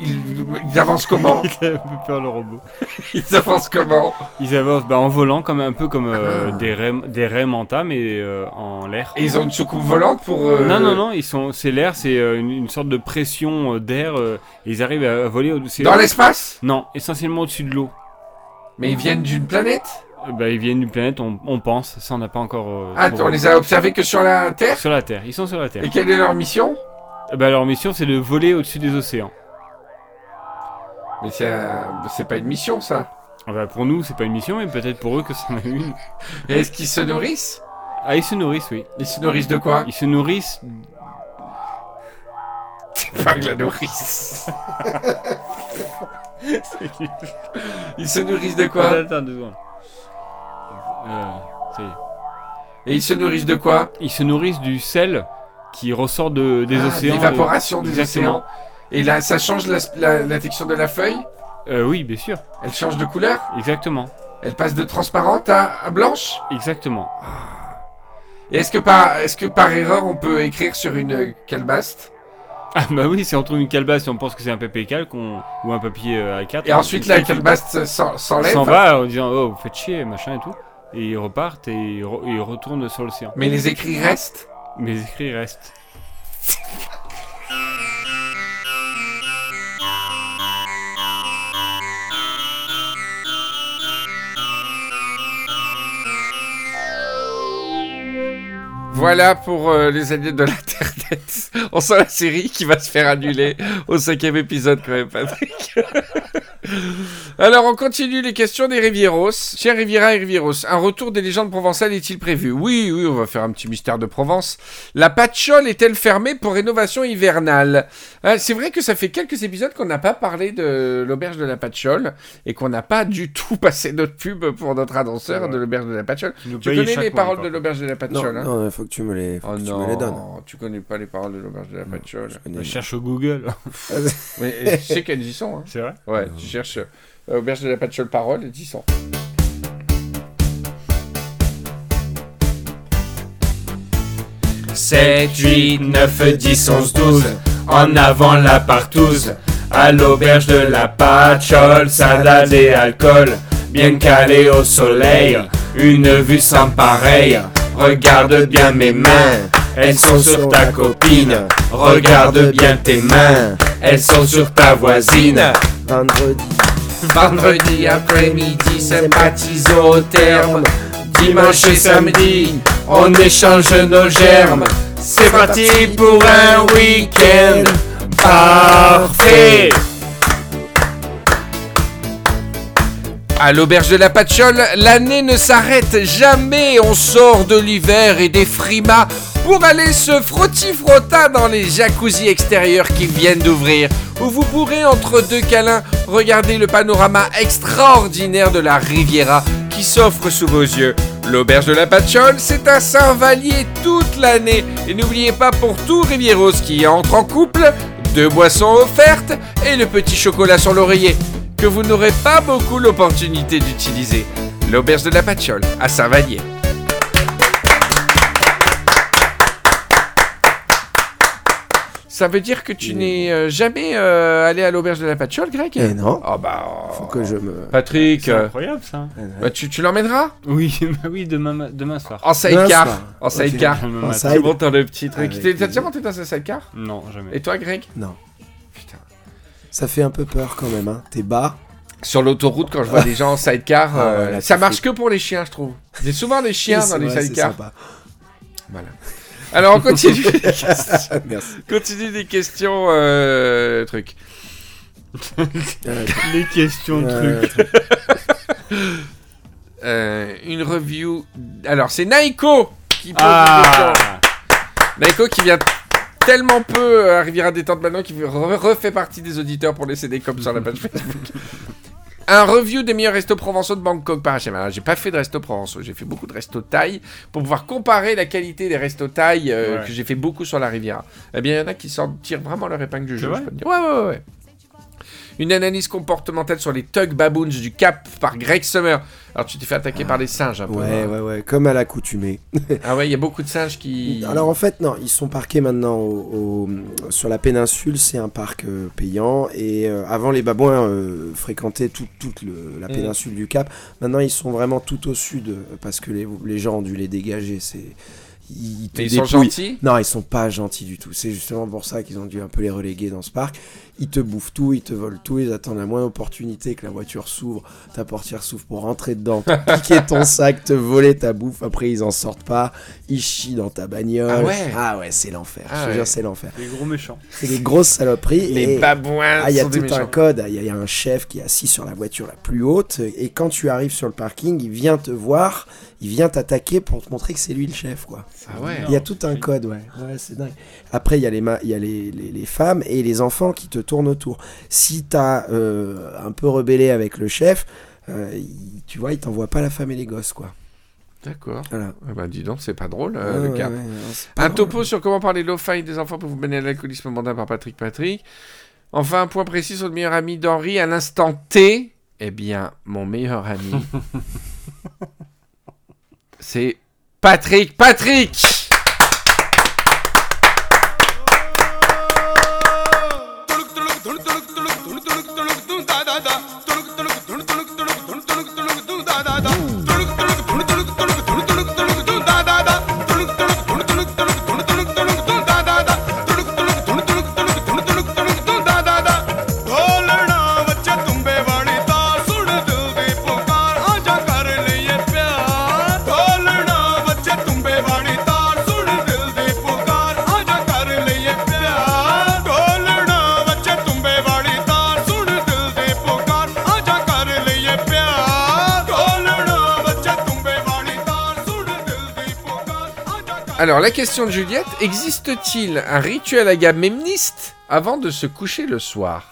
ils- ils avancent comment (laughs) le robot. (laughs) Ils avancent comment Ils avancent bah, en volant, comme un peu comme euh, des raies, des raies manta, mais euh, en l'air. Et ils ont une soucoupe volante pour... euh, Non, non, non, ils sont, c'est l'air, c'est euh, une, une sorte de pression euh, d'air. euh, ils arrivent à, voler au-dessus. Dans l'espace Non, essentiellement au-dessus de l'eau. Mais ils viennent d'une planète Euh, Bah, ils viennent d'une planète, on, on pense. Ça, on n'a pas encore. euh, Ah, on les a observés que sur la Terre Sur la Terre. Ils sont sur la Terre. Et quelle est leur mission Euh, Bah, leur mission, c'est de voler au-dessus des océans. Mais c'est euh, pas une mission ça. Ah bah, pour nous, c'est pas une mission, mais peut-être pour eux que c'en est une. Est-ce qu'ils se nourrissent? Ah, ils se nourrissent, oui. Ils se nourrissent de quoi? Ils se nourrissent. Pas que la nourrice. (laughs) Ils se nourrissent de quoi? Attends deux secondes. Euh, ça y est. Et ils se nourrissent de quoi? Ils se nourrissent du sel qui ressort de, des Ah, océans. L'évaporation des Exactement. océans. Et là, ça change la, la- la texture de la feuille Euh, oui, bien sûr. Elle change de couleur Exactement. Elle passe de transparente à, à blanche Exactement. Et est-ce que, par, est-ce que par erreur, on peut écrire sur une calebaste Ah bah oui, si on trouve une calebasse et on pense que c'est un papier calque on- ou un papier euh, A4. Et ensuite, la calebaste s'en- s'enlève s'en va en disant oh vous faites chier machin et tout. Et ils repartent et ils, re- ils retournent sur l'océan. Mais les écrits restent Les écrits restent. Voilà pour euh, les alliés de l'Internet. On sent la série qui va se faire annuler au cinquième épisode quand même, Patrick. (laughs) (laughs) Alors, on continue les questions des Rivieros. Cher Riviera et Rivieros, un retour des légendes provençales est-il prévu? Oui, oui, on va faire un petit mystère de Provence. La patchole est-elle fermée pour rénovation hivernale? Hein, C'est vrai que ça fait quelques épisodes qu'on n'a pas parlé de l'auberge de la patchole et qu'on n'a pas du tout (laughs) passé notre pub pour notre annonceur de l'auberge de la patchole. nous Tu connais les mois, paroles par de l'auberge de la Non, patchole hein? non, il faut que tu me les, faut Oh que tu non, me les donnes. tu connais pas les paroles de l'auberge de la patchole. Je Je cherche au Google. (laughs) Mais euh, tu sais qu'elles y sont. Hein. c'est vrai? Ouais, tu euh, auberge de la patchole paroles, elles y sont. « 7, 8, 9, 10, 11, 12 En avant la partouze À l'auberge de la patchole Salade et alcool Bien calé au soleil Une vue sans pareil Regarde bien mes mains Elles sont sur ta copine Regarde bien tes mains Elles sont sur ta voisine Vendredi, Vendredi après-midi, sympathisons au terme. Dimanche et samedi, on échange nos germes. C'est parti pour un week-end parfait. À l'auberge de la patchole, l'année ne s'arrête jamais. On sort de l'hiver et des frimas pour aller se frotti-frotta dans les jacuzzis extérieurs qui viennent d'ouvrir, où vous pourrez entre deux câlins regarder le panorama extraordinaire de la Riviera qui s'offre sous vos yeux. L'auberge de la patchole, c'est un Saint-Vallier toute l'année. Et n'oubliez pas pour tout Rivieros qui entre en couple, deux boissons offertes et le petit chocolat sur l'oreiller que vous n'aurez pas beaucoup l'opportunité d'utiliser. L'auberge de la Patchole à Saint-Vallier. Ça veut dire que tu n'es euh, jamais euh, allé à l'auberge de la Patchole, Greg? Eh non, Oh bah... faut que je me. Patrick, C'est euh, incroyable ça. bah, tu, tu l'emmèneras? Oui, (laughs) bah oui, demain, ma- demain soir. En sidecar. En sidecar. Tu montes dans le petit truc. T'es- T'as déjà monté dans un sidecar? Non, jamais. Et toi, Greg? Non. Ça fait un peu peur quand même. Hein. T'es bas. Sur l'autoroute, quand je vois des gens en sidecar, Ah euh, ouais, là, ça marche que pour les chiens, je trouve. A souvent des chiens dans les sidecars. Voilà. Alors, on continue. (laughs) Merci. (laughs) Continue des questions, euh, truc. Euh, (laughs) Les questions de euh, trucs. Euh, une review. Alors, c'est Naiko qui pose Ah une question. Naiko qui vient tellement peu euh, à Riviera Détente maintenant qu'il re- refait partie des auditeurs pour laisser des coms sur la page Facebook. (laughs) Un review des meilleurs restos provençaux de Bangkok par HM. Alors, j'ai pas fait de restos provençaux, j'ai fait beaucoup de restos thaï pour pouvoir comparer la qualité des restos thaï euh, Ouais. que j'ai fait beaucoup sur la Riviera. Eh bien, il y en a qui s'en tirent vraiment leur épingle du jeu, je peux te dire. Ouais, ouais, ouais, ouais. Une analyse comportementale sur les Tug Baboons du Cap par Greg Summer. Alors, tu t'es fait attaquer par les singes un peu. Ouais, hein. ouais, ouais, comme à l'accoutumée. (laughs) Ah ouais, il y a beaucoup de singes qui. (laughs) Alors en fait, non, ils sont parqués maintenant au- au- sur la péninsule, c'est un parc euh, payant. Et euh, avant, les babouins euh, fréquentaient tout- toute la Mm. péninsule du Cap. Maintenant, ils sont vraiment tout au sud euh, parce que les, les gens ont dû les dégager. C'est, ils, ils sont gentils? Non, ils sont pas gentils du tout. C'est justement pour ça qu'ils ont dû un peu les reléguer dans ce parc. Ils te bouffent tout, ils te volent tout, ils attendent la moindre opportunité que la voiture s'ouvre, ta portière s'ouvre pour rentrer dedans, te (laughs) piquer ton sac, te voler ta bouffe. Après, ils en sortent pas. Ils chient dans ta bagnole. Ah ouais Ah ouais, c'est l'enfer. Ah Je te ouais. jure, c'est l'enfer. Les gros méchants. C'est des grosses saloperies. Les et... babouins Ah, il y a tout un code. Il y, y a un chef qui est assis sur la voiture la plus haute. Et quand tu arrives sur le parking, il vient te voir, il vient t'attaquer pour te montrer que c'est lui le chef, quoi. Ah ouais. Il y a tout un code, ouais. Ouais, c'est dingue. Après, il y a, les, ma- y a les, les- les femmes et les enfants qui te tournent autour. Si t'as euh, un peu rebellé avec le chef, euh, il- tu vois, il t'envoie pas la femme et les gosses, quoi. D'accord. Voilà. Ah bah dis donc, c'est pas drôle euh, Ouais, le cap. ouais, Un drôle. topo sur comment parler lo-fi des enfants pour vous mener à l'alcoolisme mondain par Patrick Patrick. Enfin, un point précis sur le meilleur ami d'Henri à l'instant T. Eh bien, mon meilleur ami, (laughs) c'est Patrick Patrick Alors, la question de Juliette, existe-t-il un rituel agamemniste avant de se coucher le soir?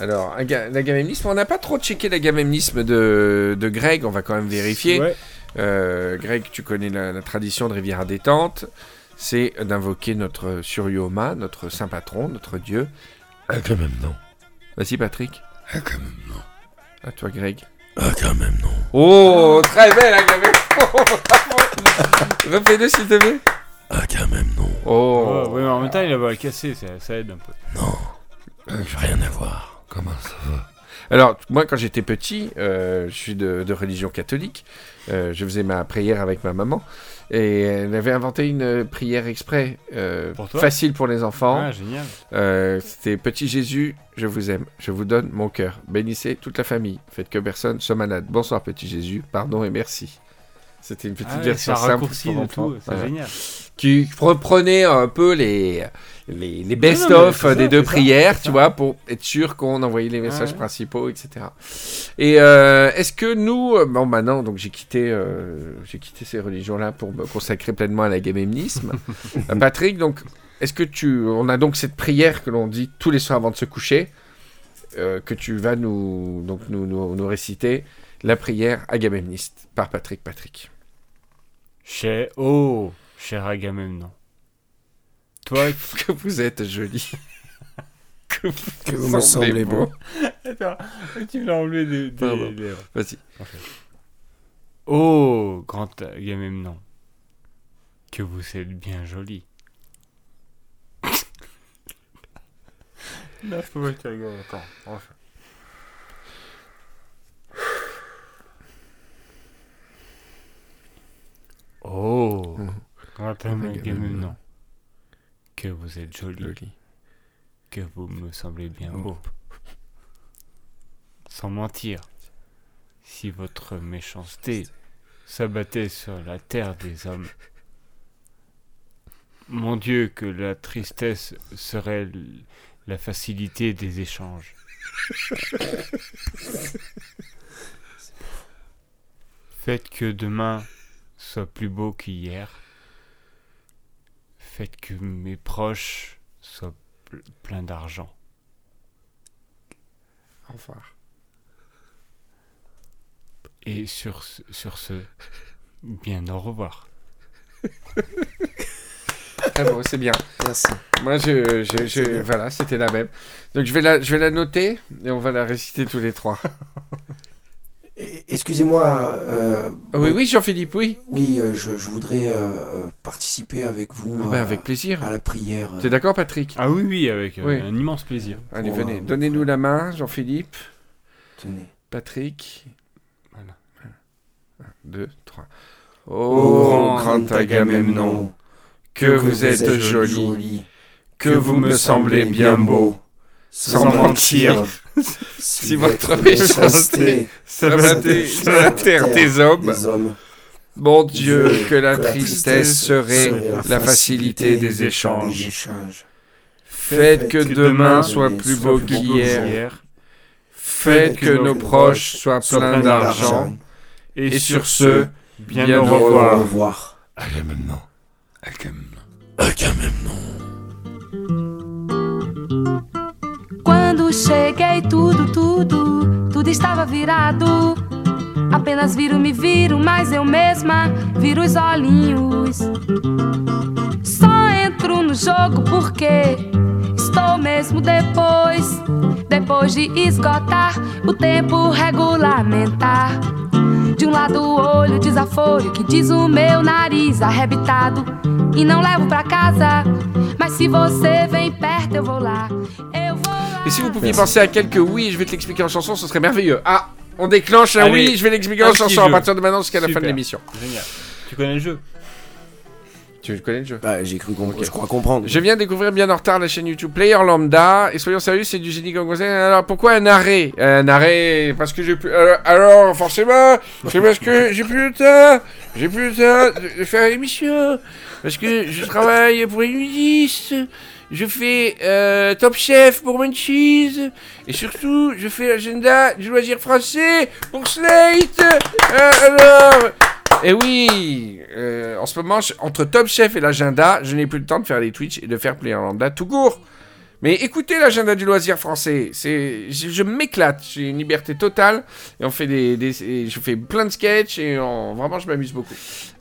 Alors, aga- l'agamemnisme, on n'a pas trop checké l'agamemnisme de, de Greg, on va quand même vérifier. Ouais. Euh, Greg, tu connais la, la tradition de Riviera Détente, c'est d'invoquer notre Suryoma, notre saint patron, notre dieu. Ah, quand même, non. Vas-y, Patrick. Ah, quand même, non. À toi, Greg. Ah, quand même, non. Oh, très belle agamemnisme (laughs) (laughs) Refais-le, s'il te plaît. Ah, quand même, non. Oh, Oh, ouais, mais en même temps, il a voix cassée, ça, ça aide un peu. Non. rien à voir. Comment ça va? Alors, moi, quand j'étais petit, euh, je suis de, de religion catholique. euh, je faisais ma prière avec ma maman. Et elle avait inventé une prière exprès, euh, Pour toi? facile pour les enfants. Ah, génial. Euh, C'était Petit Jésus, je vous aime, je vous donne mon cœur. Bénissez toute la famille, faites que personne soit malade. Bonsoir Petit Jésus, pardon et merci. C'était une petite Ah ouais, version simple pour tout, c'est génial. Qui reprenait un peu les, les, best-of ça, des deux ça, prières, tu vois, pour être sûr qu'on envoyait les messages Ouais. principaux, etc. Et euh, est-ce que nous, bon maintenant, donc j'ai quitté, euh, j'ai quitté ces religions-là pour me consacrer pleinement à l'agamemnisme. (laughs) Euh, Patrick, donc, est-ce que tu, on a donc cette prière que l'on dit tous les soirs avant de se coucher, euh, que tu vas nous, donc nous, nous, nous réciter la prière agamemniste par Patrick Patrick. Cher... Oh, cher Agamemnon. Toi (laughs) que vous êtes joli. (laughs) que vous, Que vous me semblez beau. (laughs) Attends, tu me l'as enlevé des, des lèvres. Vas-y. Oh, grand Agamemnon. Que vous êtes bien joli. Là, je peux pas te rigoler. Attends, on Oh, Agamemnon. Agamemnon. Que vous êtes joli. Joli. Que vous me semblez bien beau. Sans mentir, si votre méchanceté s'abattait sur la terre des hommes, mon Dieu, que la tristesse serait la facilité des échanges. (laughs) Faites que demain soit plus beau qu'hier. Faites que mes proches soient ple- pleins d'argent. Au revoir. Et sur, ce- sur ce, bien au revoir. (laughs) Ah bon, c'est bien. Merci. Moi, je, je, je- voilà, c'était la même. Donc, je vais la, je vais la noter et on va la réciter tous les trois. (laughs) Excusez-moi. euh, oui, oui, Jean-Philippe, oui. Oui, euh, je, je voudrais euh, participer avec vous Ah bah, avec plaisir. à la prière. T'es d'accord, Patrick? Ah oui, oui, avec euh, Oui. un immense plaisir. Allez, Pour, venez. euh, Donnez-nous la main, Jean-Philippe, Tenez. Patrick. Voilà. Un, deux, trois. Oh, grand Agamemnon, que vous êtes joli, que vous me semblez bien beau. Sans mentir, si votre méchanceté s'abattait sur la terre des hommes, Mon Dieu, que la tristesse serait la facilité des échanges. Faites que demain soit plus beau qu'hier. Faites que nos proches soient pleins d'argent. Et sur ce, bien, au au Au revoir. revoir. Agamemnon. Agamemnon. Quando cheguei, tudo, tudo, tudo estava virado. Apenas viro, me viro, mas eu mesma viro os olhinhos. Só entro no jogo porque estou mesmo depois. Depois de esgotar o tempo regulamentar. De um lado o olho desaforo que diz o meu nariz arrebitado. E não levo pra casa. Mas se você vem perto, eu vou lá. Eu vou lá. Et si vous pouviez penser à quelques oui, je vais te l'expliquer en chanson, ce serait merveilleux. Ah, on déclenche un Allez, oui, je vais l'expliquer en petit chanson à partir de maintenant jusqu'à la fin de l'émission. Génial. Tu connais le jeu? Tu connais le jeu Bah, j'ai cru comprendre. Je crois comprendre. Je viens de découvrir bien en retard la chaîne YouTube Player Lambda et soyons sérieux, c'est du génie comme conseil. Alors pourquoi un arrêt? Un arrêt parce que j'ai plus. Alors, alors, forcément, c'est parce que j'ai plus le temps. J'ai plus le temps de- faire l'émission parce que je travaille pour une nudiste. Je fais euh, Top Chef pour Munchies et surtout je fais l'agenda du loisir français pour Slate. Euh, alors. Et oui, euh, en ce moment, entre Top Chef et l'agenda, je n'ai plus le temps de faire les Twitch et de faire Player Lambda tout court. Mais écoutez l'agenda du loisir français, je, m'éclate, j'ai une liberté totale et on fait des, je fais plein de sketchs et on- vraiment je m'amuse beaucoup.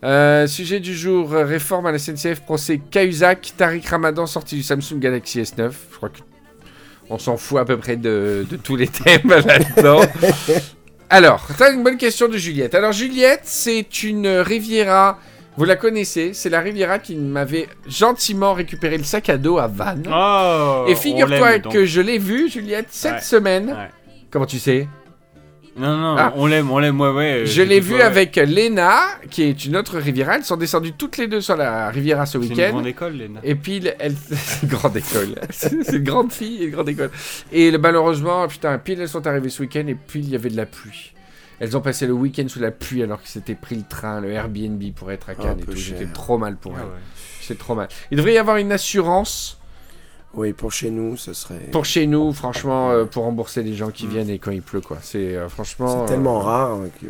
Euh, sujet du jour euh, réforme à la SNCF, procès Cahuzac, Tariq Ramadan sorti du Samsung Galaxy S9. Je crois que on s'en fout à peu près de, de tous les thèmes là-dedans. (laughs) Alors, t'as une bonne question de Juliette. Alors, Juliette, c'est une Riviera. Vous la connaissez, c'est la Riviera qui m'avait gentiment récupéré le sac à dos à Vannes. Oh Et figure-toi que je l'ai vu, Juliette, cette Ouais. semaine. Ouais. Comment tu sais? Non, non, Ah. on l'aime, on l'aime, ouais, ouais. Je l'ai vu ouais. avec Léna, qui est une autre Riviera. Elles sont descendues toutes les deux sur la Riviera ce C'est une week-end. grande école, Léna. Et puis, elle... (laughs) c'est une grande école. (laughs) c'est une grande fille et une grande école. Et le- malheureusement, putain, pile elles sont arrivées ce week-end et puis il y avait de la pluie. Elles ont passé le week-end sous la pluie alors que c'était pris le train, le Airbnb pour être à Cannes et tout. C'était trop mal pour Ah elles. ouais. C'est trop mal. Il devrait y avoir une assurance Oui, pour chez nous, ce serait. pour chez nous, franchement, euh, pour rembourser les gens qui viennent et quand il pleut, quoi. C'est euh, franchement. C'est euh, tellement rare que.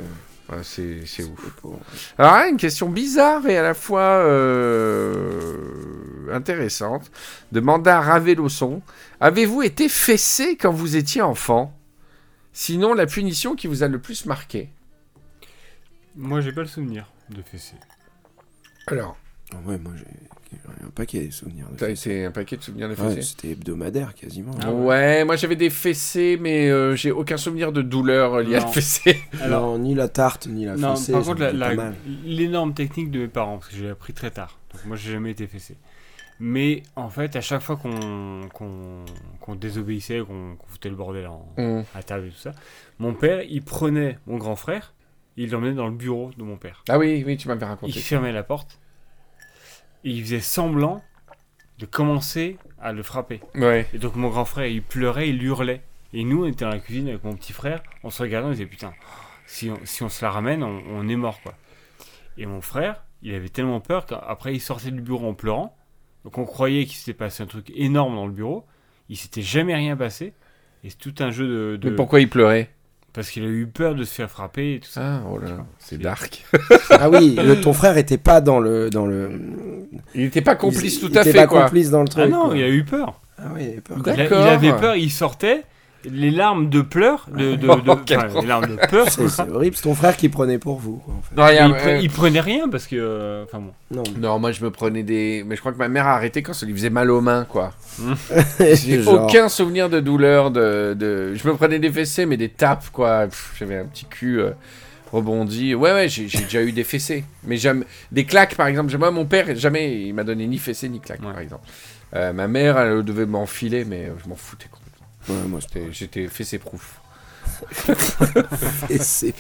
ouais, c'est c'est ouf. Pour- Alors, là, une question bizarre et à la fois euh, intéressante. De Mandat Ravelosson. Avez-vous été fessé quand vous étiez enfant? Sinon, la punition qui vous a le plus marqué? Moi, j'ai pas le souvenir de fessé. Alors, ouais, moi j'ai un paquet de souvenirs. De t'as fessées. été un paquet de souvenirs de Ouais, fessés c'était hebdomadaire quasiment. Ah ouais. moi j'avais des fessés, mais euh, j'ai aucun souvenir de douleur euh, lié à la fessée. (laughs) Alors- non, ni la tarte, ni la Non, fessée. par contre, l'énorme technique de mes parents, parce que j'ai appris très tard. Donc moi, j'ai jamais été fessé. Mais en fait, à chaque fois qu'on qu'on qu'on désobéissait, qu'on foutait le bordel en, Hum. à table et tout ça, mon père, il prenait mon grand frère, il l'emmenait dans le bureau de mon père. Ah oui, oui, tu m'avais Il raconté. fermait la porte et il faisait semblant de commencer à le frapper. Ouais. Et donc mon grand frère, il pleurait, il hurlait. Et nous, on était dans la cuisine avec mon petit frère, on se regardait, on disait putain, si on, si on se la ramène, on, on est mort quoi. Et mon frère, il avait tellement peur qu'après il sortait du bureau en pleurant. Donc on croyait qu'il s'était passé un truc énorme dans le bureau. il s'était jamais rien passé. Et c'est tout un jeu de. de- Mais pourquoi il pleurait? Parce qu'il a eu peur de se faire frapper et tout ça. Ah, oh là là, c'est dark. (laughs) Ah oui, le- ton (laughs) frère était pas dans le dans le. Il n'était pas complice il- tout il à était fait, pas quoi. complice dans le truc. Ah non, quoi. il a eu peur. Ah oui, il avait peur. Il, a- il D'accord. avait peur, il sortait, les larmes de pleurs, de, de, de- (laughs) enfin, les larmes de peur. C'est horrible, c'est ton frère qui prenait pour vous. Quoi, en fait. Non, il pre- euh, prenait rien parce que. euh, Enfin bon. Non. non, moi je me prenais des. Mais je crois que ma mère a arrêté quand ça lui faisait mal aux mains, quoi. (laughs) J'ai J'ai aucun souvenir de douleur. De, de... Je me prenais des fessées, mais des tapes, quoi. J'avais un petit cul euh, rebondi. Ouais, ouais, j'ai déjà eu des fessées. Mais jamais. Des claques, par exemple. Moi, mon père, jamais, il m'a donné ni fessées ni claques, Ouais. par exemple. Euh, ma mère, elle devait m'enfiler, mais je m'en foutais complètement. Ouais, moi, J'étais- J'étais fessé-proof. Et c'est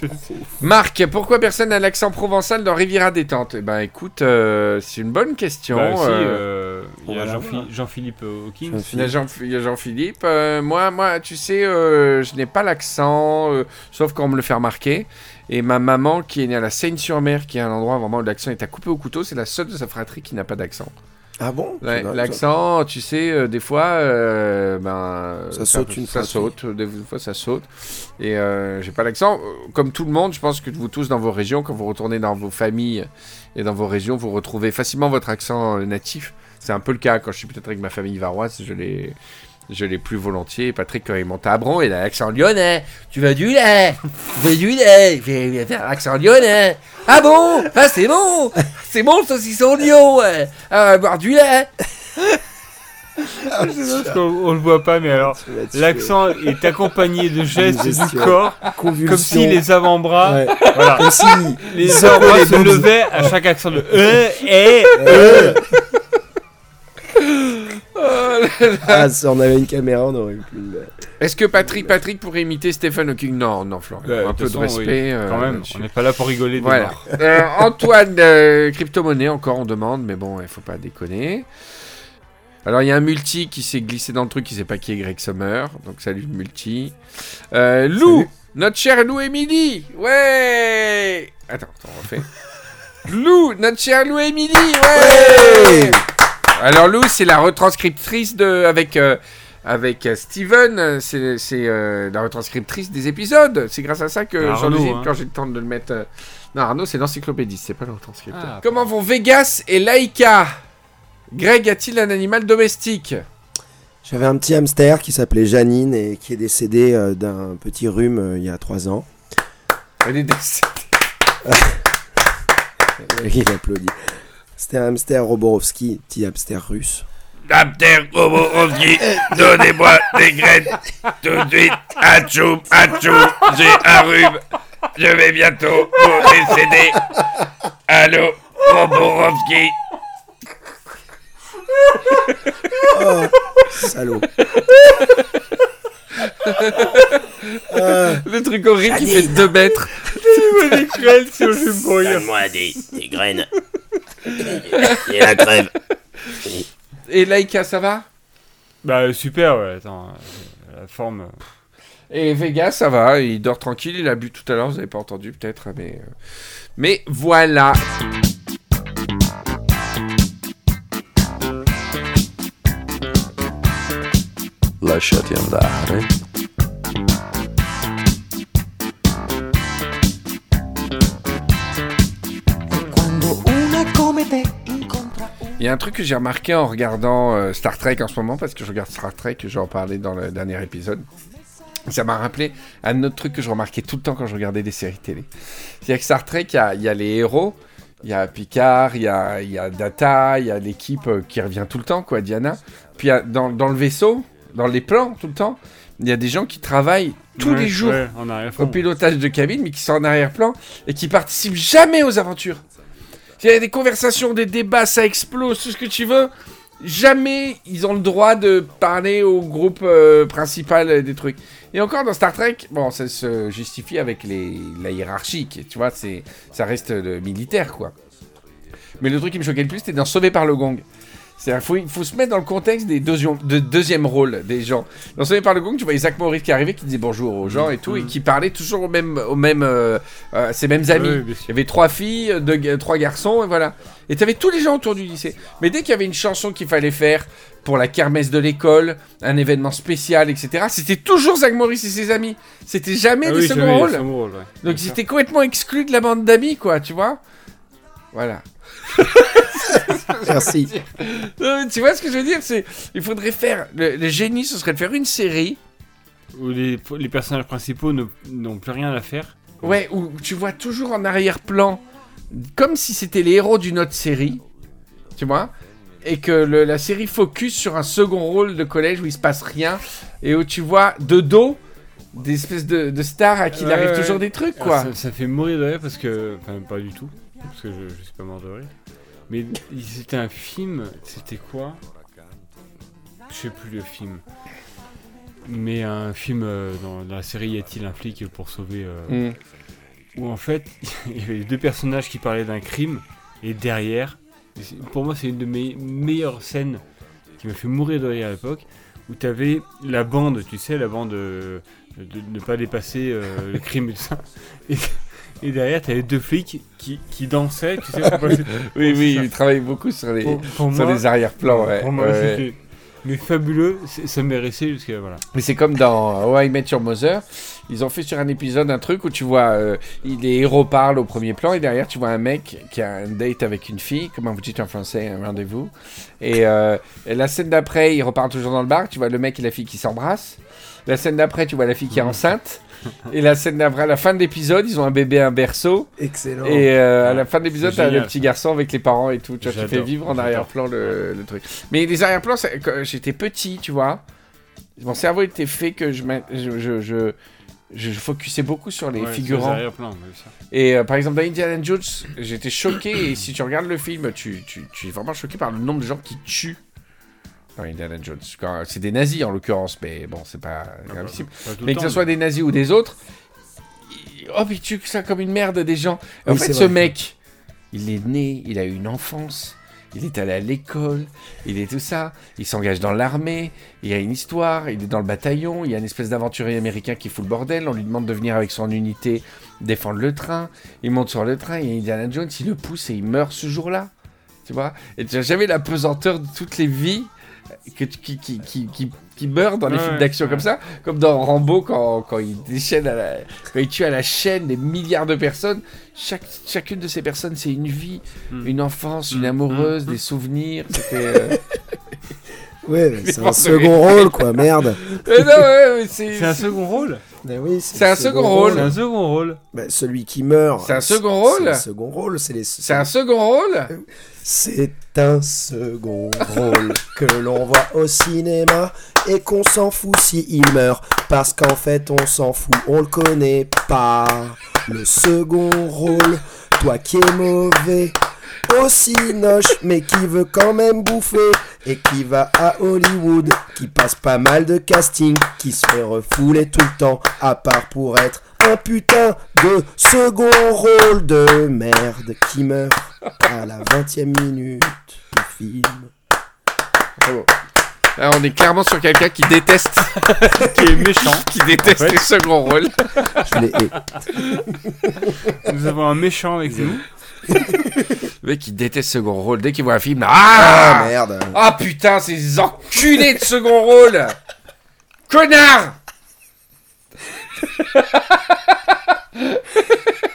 Marc, pourquoi personne n'a l'accent provençal dans Riviera Détente Eh ben, écoute, euh, c'est une bonne question. Bah, si, euh, euh, il y a Jean-Philippe Hawkins. Jean-Philippe. Il y a Jean- il y a Jean-Philippe. Euh, moi, moi, tu sais, euh, je n'ai pas l'accent, euh, sauf quand on me le fait remarquer. Et ma maman, qui est née à la Seine-sur-Mer, qui est un endroit vraiment où l'accent est à couper au couteau, c'est la seule de sa fratrie qui n'a pas d'accent. Ah bon? Ouais, L'accent, tu sais, euh, des fois, euh, ben, Ça saute une ça saute, des fois ça saute. Et euh, j'ai pas l'accent. Comme tout le monde, je pense que vous tous dans vos régions, quand vous retournez dans vos familles et dans vos régions, vous retrouvez facilement votre accent natif. C'est un peu le cas quand je suis peut-être avec ma famille varoise, je l'ai, je l'ai plus volontiers. Et Patrick quand il monte à Abron, il a l'accent lyonnais. Tu veux du lait? Tu veux du lait? Je vais faire l'accent lyonnais. Ah bon? Ah c'est bon? C'est bon le saucisson Lyon ouais. Ah, on va boire du lait Parce qu'on on le voit pas, mais alors l'accent est accompagné de gestes du corps, Convulsion. comme si les avant-bras, Ouais. voilà, Comme si. les avant-bras se levaient à chaque accent de euh, et Euh. Ah, si on avait une caméra, on aurait eu plus. Est-ce que Patrick, Patrick pourrait imiter Stephen Hawking? Non, non, Florian. Ouais, un de peu de respect. oui. euh, quand même. là-dessus. On n'est pas là pour rigoler. des Voilà. morts. Euh, Antoine, euh, crypto-monnaie, encore on demande, mais bon, il faut pas déconner. Alors, il y a un multi qui s'est glissé dans le truc, qui sait pas qui est Greg Sommer. Donc, salut le multi. Euh, Lou, Salut. notre cher Lou Emily. Ouais Attends, attends, on refait. (laughs) Lou, notre cher Lou Emily. Ouais, Ouais Alors, Lou, c'est la retranscriptrice de. Avec. euh, avec euh, Steven, c'est c'est, euh, la retranscriptrice des épisodes. C'est grâce à ça que j'enregistre hein. quand j'ai le temps de le mettre. euh, Non, Arnaud, c'est l'encyclopédie, c'est pas le retranscripteur. Ah, Comment vont Vegas et Laika Greg a-t-il un animal domestique? J'avais un petit hamster qui s'appelait Janine et qui est décédé euh, d'un petit rhume euh, il y a 3 ans. Elle est décédée. (laughs) Il applaudit. C'était un hamster Roborovski, petit hamster russe. Hamster Roborovski, donnez-moi des graines tout de suite. Atchoum, atchoum, j'ai un rhume. Je vais bientôt vous décéder. Allô, Roborovski Oh, salaud. Le truc horrible qui fait 2 mètres. Donne-moi des, des graines. Et la crève. Et Laika, ça va? Bah super, ouais. Attends, euh, la forme. euh, Et Vegas, ça va, il dort tranquille, il a bu tout à l'heure, vous avez pas entendu peut-être, mais... euh, Mais voilà Lasciati andare. Il y a un truc que j'ai remarqué en regardant euh, Star Trek en ce moment, parce que je regarde Star Trek, j'en parlais dans le dernier épisode. Ça m'a rappelé un autre truc que je remarquais tout le temps quand je regardais des séries télé. C'est que Star Trek, il y a, il y a les héros, il y a Picard, il y a, il y a Data, il y a l'équipe euh, qui revient tout le temps, quoi, Diana. Puis y a dans, dans le vaisseau, dans les plans, tout le temps, il y a des gens qui travaillent tous ouais, les jours ouais, au pilotage de cabine, mais qui sont en arrière-plan et qui participent jamais aux aventures. Il y a des conversations, des débats, ça explose, tout ce que tu veux. Jamais ils ont le droit de parler au groupe euh, principal des trucs. Et encore dans Star Trek, bon, ça se justifie avec la hiérarchie, tu vois, c'est, ça reste euh, militaire, quoi. Mais le truc qui me choquait le plus, c'était dans Sauvé par le Gong. C'est-à-dire, faut, il faut se mettre dans le contexte des deuxièmes, de deuxième rôle des gens. Dans Sauvé par le Gong, tu voyais Zach Morris qui arrivait, qui disait bonjour aux gens et tout, et qui parlait toujours au même, au même, euh, euh, ses mêmes amis. Oui. Il y avait trois filles, deux, trois garçons, et voilà. Et tu avais tous les gens autour du lycée. Mais dès qu'il y avait une chanson qu'il fallait faire pour la kermesse de l'école, un événement spécial, etc., c'était toujours Zach Morris et ses amis. C'était jamais Ah des oui, jamais, rôles. second rôle, ouais. Donc étaient complètement exclus de la bande d'amis, quoi, tu vois Voilà. (laughs) Merci. Non, tu vois ce que je veux dire C'est, il faudrait faire. Le, le génie, ce serait de faire une série, Où les, les personnages principaux n'ont plus rien à faire. ouais, où tu vois toujours en arrière-plan, comme si c'était les héros d'une autre série, tu vois, et que le- la série focus sur un second rôle de collège où il se passe rien et où tu vois de dos des espèces de, de stars à qui il arrive ouais. toujours des trucs, Ah, quoi. Ça, ça fait mourir de rire parce que. Enfin, pas du tout. Parce que je, je suis pas mort de rire. Mais c'était un film. C'était quoi? Je sais plus le film. Mais un film euh, dans, dans la série Y a-t-il un flic pour sauver. euh, Mm. Où en fait, (laughs) il y avait deux personnages qui parlaient d'un crime. Et derrière. Pour moi, c'est une de mes meilleures scènes qui m'a fait mourir de rire à l'époque. Où t'avais la bande, tu sais, la bande euh, de ne pas dépasser le crime et tout ça. Et, et derrière, t'avais deux flics qui, qui dansaient, tu sais, pour passer- (laughs) Oui, oui, ça. il travaille beaucoup sur les, Pour- pour sur moi- les arrière-plans, ouais. Pour moi, ouais, ouais. c'était mais fabuleux, ça m'est resté jusqu'à voilà. Mais c'est comme dans (laughs) How I Met Your Mother. Ils ont fait sur un épisode un truc où tu vois euh, les héros parlent au premier plan et derrière tu vois un mec qui a un date avec une fille. Comment vous dites en français un rendez-vous et, euh, et la scène d'après, ils repartent toujours dans le bar. Tu vois le mec et la fille qui s'embrassent. La scène d'après, tu vois la fille qui est enceinte. (laughs) Et la scène d'après, à la fin de l'épisode, ils ont un bébé, un berceau. Excellent. Et euh, à la fin de l'épisode, t'as le petit garçon avec les parents et tout. Tu vois, tu fais vivre en arrière-plan le, le truc. Mais les arrière-plans, c'est- quand j'étais petit, tu vois, mon cerveau était fait que je, je, je, je, je focusais beaucoup sur les Ouais, figurants. arrière-plans, bien sûr. Et euh, par exemple, dans Indiana Jones, j'étais choqué. et si tu regardes le film, tu, tu, tu es vraiment choqué par le nombre de gens qui tuent dans Indiana Jones. C'est des nazis en l'occurrence, mais bon, c'est pas gravissime. Pas tout le Mais que ce soit des nazis ou des autres, il- oh, mais tu ça comme une merde des gens. En fait, ce vrai. mec, il est né, il a eu une enfance, il est allé à l'école, il est tout ça, il s'engage dans l'armée, il y a une histoire, il est dans le bataillon, il y a une espèce d'aventurier américain qui fout le bordel, on lui demande de venir avec son unité défendre le train, il monte sur le train, il y a Indiana Jones, il le pousse et il meurt ce jour-là. Tu vois Et tu as jamais la pesanteur de toutes les vies que, tu- qui, qui, qui, qui, qui meurent dans les Ouais, films d'action ouais. comme ça, comme dans Rambo quand, quand il déchaîne à la, quand il tue à la chaîne des milliards de personnes. Chaque, chacune de ces personnes, c'est une vie, Mm. une enfance, une Mm, amoureuse, mm, des souvenirs. C'était. euh, (laughs) Ouais, c'est un second rôle, quoi, merde. euh, non, ouais, mais c'est. C'est un second rôle Mais oui, C'est un second rôle. C'est un second rôle. Bah, celui qui meurt. C'est un second rôle C'est un second rôle, c'est les. C'est un second rôle C'est un second rôle que l'on voit au cinéma et qu'on s'en fout si il meurt parce qu'en fait on s'en fout, on le connaît pas. Le second rôle, toi qui es mauvais, aussi noche mais qui veut quand même bouffer et qui va à Hollywood, qui passe pas mal de casting, qui se fait refouler tout le temps à part pour être un putain de second rôle de merde qui meurt à la 20e minute du film. Bravo. Là, on est clairement sur quelqu'un qui déteste, (laughs) Qui est méchant. (laughs) qui déteste En fait. les seconds rôles. Je hais. Nous avons un méchant avec nous. Le mec qui déteste second rôle. Dès qu'il voit un film, là, Ah ah merde. Ah putain, ces enculés de second rôle Connard (laughs)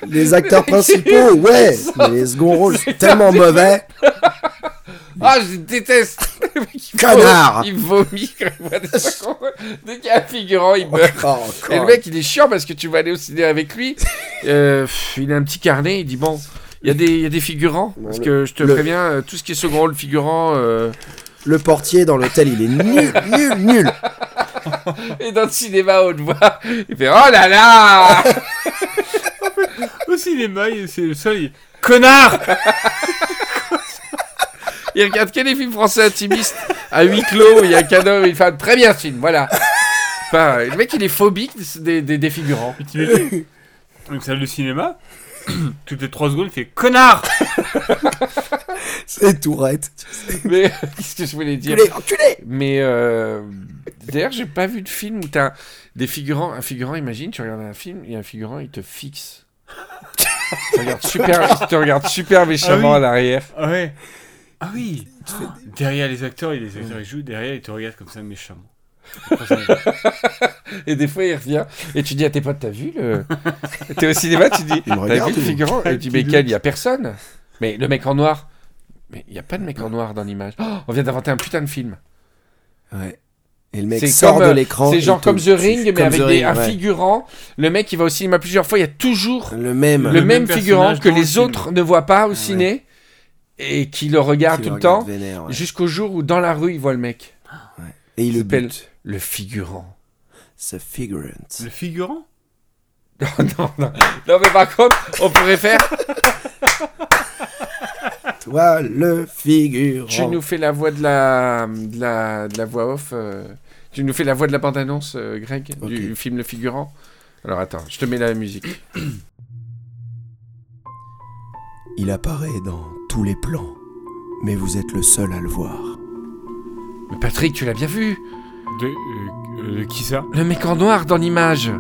Les acteurs (laughs) principaux, ouais, mais les seconds rôles (laughs) sont tellement mauvais. Ah, je déteste il Connard. vomit- Il vomit quand il voit des seconds rôles. Dès qu'il y a un figurant, il meurt. Encore, Et le mec, il est chiant parce que tu vas aller au ciné avec lui. Euh, il a un petit carnet, il dit Bon, il y, a des- y a des figurants. Parce le- que je te le- préviens, euh, tout ce qui est second rôle figurant. euh, Le portier dans l'hôtel, il est nul, nul, nul. (laughs) Et dans le cinéma, on le voit. Il fait Oh là là (laughs) Au cinéma, c'est le seul. il- Connard (laughs) Il regarde que les films français intimistes à huis clos, il y a un cadeau, il fait très bien ce film, voilà. Enfin, le mec, il est phobique des, des, des figurants. Donc, c'est le cinéma. (clears throat) Toutes les 3 secondes, il fait Connard C'est Tourette. Mais (laughs) qu'est-ce que je voulais dire Enculé, enculé Mais euh, d'ailleurs, j'ai pas vu de film où t'as des figurants. Un figurant, imagine, tu regardes un film et un figurant, il te fixe. il te regarde super, il te regarde super méchamment Ah oui. à l'arrière. Ah ouais. Ah oui. Derrière les acteurs, les acteurs ils jouent, derrière ils te regardent comme ça méchamment. (laughs) Et des fois, il revient. Et tu dis à tes potes, t'as vu le. T'es au cinéma, tu dis, t'as vu le figurant? (laughs) Et tu dis, mais quel Il y a personne. Mais le mec en noir. Mais il y a pas de mec en noir dans l'image. Oh, on vient d'inventer un putain de film. Ouais. Et le mec C'est sort comme, de euh, l'écran. C'est genre comme The. Ring, mais Comme avec The des- Ring, un ouais. figurant. Le mec, il va au cinéma plusieurs fois. Il y a toujours Le même. le, Le même, même figurant que le les film. autres ne voient pas au ciné et qui le regarde qui tout le regarde temps. vénère, ouais. Jusqu'au jour où dans la rue, il voit le mec. Et il le bute. Le figurant. The Figurant. Le figurant? (laughs) Non, non, non. Non, mais par contre, on pourrait faire. Toi, le figurant. Tu nous fais la voix de la, de la, de la voix off. euh, Tu nous fais la voix de la bande-annonce, euh, Greg, du film Le Figurant. Alors attends, je te mets la musique. (clears throat) Il apparaît dans tous les plans, mais vous êtes le seul à le voir. Mais Patrick, tu l'as bien vu de, euh, euh, de qui ça? Le mec en noir dans l'image.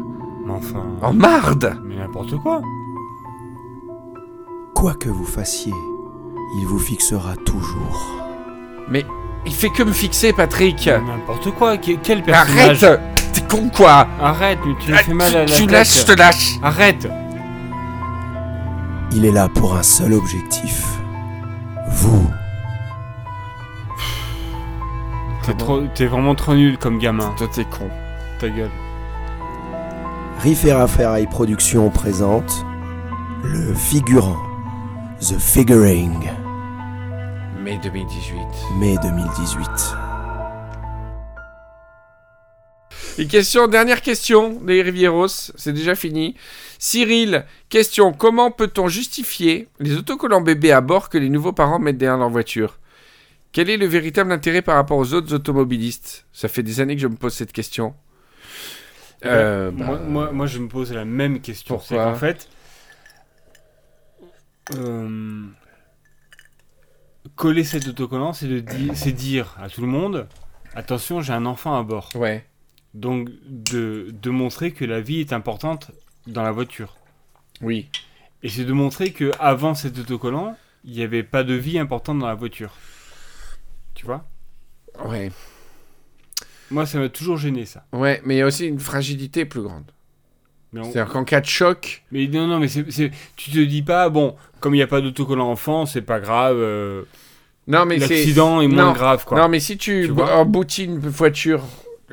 Mais enfin. En marde Mais n'importe quoi. Quoi que vous fassiez, il vous fixera toujours. Mais il fait que me fixer, Patrick. N'importe quoi. Quel personnage arrête T'es con quoi Arrête, tu me Ah, fais mal tu- à la Tu tête. lâches, je te lâche Arrête Il est là pour un seul objectif. Vous. T'es trop, t'es vraiment trop nul comme gamin. Toi, t'es con. Ta gueule. Rifferail Productions présente Le Figurant. The Figuring. Mai 2018. Mai 2018. Et question, dernière question des Rivieros, c'est déjà fini. Cyril, question, comment peut-on justifier les autocollants bébés à bord que les nouveaux parents mettent derrière leur voiture? Quel est le véritable intérêt par rapport aux autres automobilistes? Ça fait des années que je me pose cette question. Euh, bah, moi, moi, moi, je me pose la même question. Pourquoi? qu'en fait, euh, coller cet autocollant, c'est de dire, c'est dire à tout le monde, attention, j'ai un enfant à bord. Ouais. Donc de, de montrer que la vie est importante dans la voiture. Oui. Et c'est de montrer que avant cet autocollant, il n'y avait pas de vie importante dans la voiture. Tu vois? Ouais. Moi, ça m'a toujours gêné ça. Ouais, mais il y a aussi une fragilité plus grande. Mais, on- C'est-à-dire qu'en cas de choc, mais non, non, mais c'est, c'est- tu te dis pas, bon, comme il n'y a pas d'autocollant enfant, c'est pas grave. euh, non mais c'est l'accident est moins non, grave, quoi. non mais si tu, Tu vois emboutis une voiture,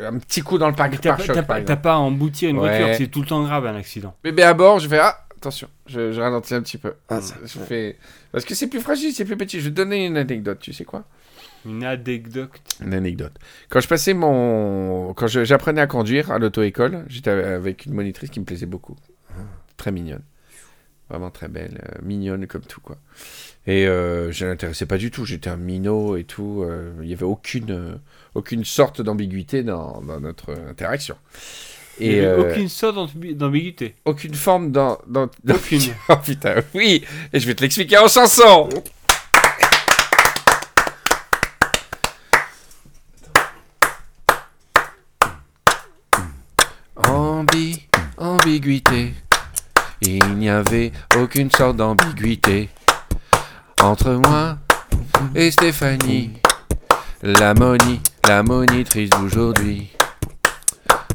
un petit coup dans le parc T'as pas, choc, t'as par pas- exemple. t'as pas à emboutir une Ouais. voiture, c'est tout le temps grave un accident. Bébé à bord, je fais ah attention, je, je ralentis un petit peu. Ah, ça- Je fais parce que c'est plus fragile, c'est plus petit. Je vais te donner une anecdote, tu sais quoi? Une anecdote. Une anecdote. Quand je passais mon, quand j'apprenais à conduire à l'auto-école, j'étais avec une monitrice qui me plaisait beaucoup, très mignonne, vraiment très belle, euh, mignonne comme tout quoi. Et euh, je l'intéressais pas du tout. J'étais un minot et tout. euh, Il y avait aucune, aucune sorte d'ambiguïté dans, dans notre interaction. N'y Et euh, aucune sorte d'ambi- d'ambiguïté. aucune forme dans- Aucune. (laughs) oh putain, oui. Et je vais te l'expliquer en chanson. Il n'y avait aucune sorte d'ambiguïté entre moi et Stéphanie, la la monitrice d'aujourd'hui.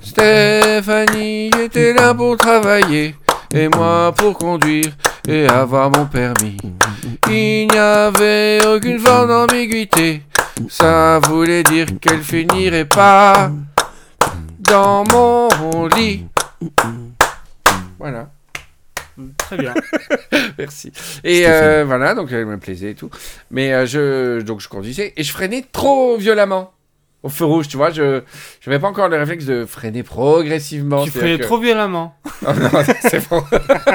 Stéphanie était là pour travailler et moi pour conduire et avoir mon permis. Il n'y avait aucune forme d'ambiguïté. Ça voulait dire qu'elle finirait pas dans mon lit. Voilà, Très bien. (laughs) merci. Et euh, voilà, donc elle me plaisait et tout. Mais euh, je, donc je conduisais et je freinais trop violemment. Au feu rouge, tu vois, je n'avais pas encore le réflexe de freiner progressivement. tu que- trop violemment. (laughs) Oh non, c'est bon.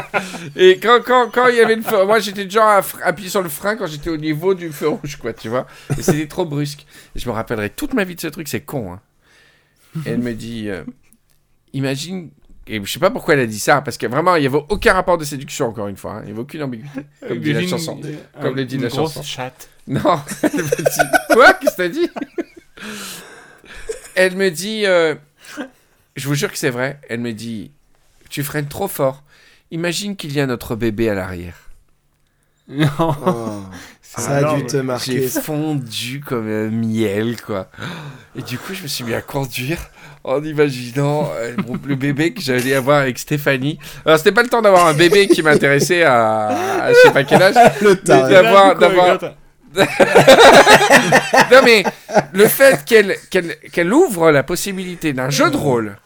(laughs) Et quand, quand, quand il y avait le feu, moi j'étais déjà à fr- appuyer sur le frein quand j'étais au niveau du feu rouge, quoi, tu vois. Et c'était trop brusque. Et je me rappellerai toute ma vie de ce truc, c'est con, hein. Et elle me dit, euh, imagine Et je sais pas pourquoi elle a dit ça, parce que vraiment, il n'y avait aucun rapport de séduction, encore une fois. hein. Il n'y avait aucune ambiguïté. Comme dit la chanson. un- Comme le dit une la grosse chanson. chatte. Non, elle me dit. Quoi? Qu'est-ce que t'as dit? Elle me dit. euh, Je vous jure que c'est vrai. Elle me dit Tu freines trop fort. Imagine qu'il y a notre bébé à l'arrière. Non. Oh, ça a dû te J'ai marquer. fondu comme un miel, quoi. Et du coup, je me suis mis à conduire en imaginant euh, le bébé que j'allais avoir avec Stéphanie. Alors, c'était pas le temps d'avoir un bébé qui m'intéressait à, à je sais pas quel âge. (laughs) Le taré. d'avoir, d'avoir, (laughs) non mais le fait qu'elle qu'elle qu'elle ouvre la possibilité d'un jeu de rôle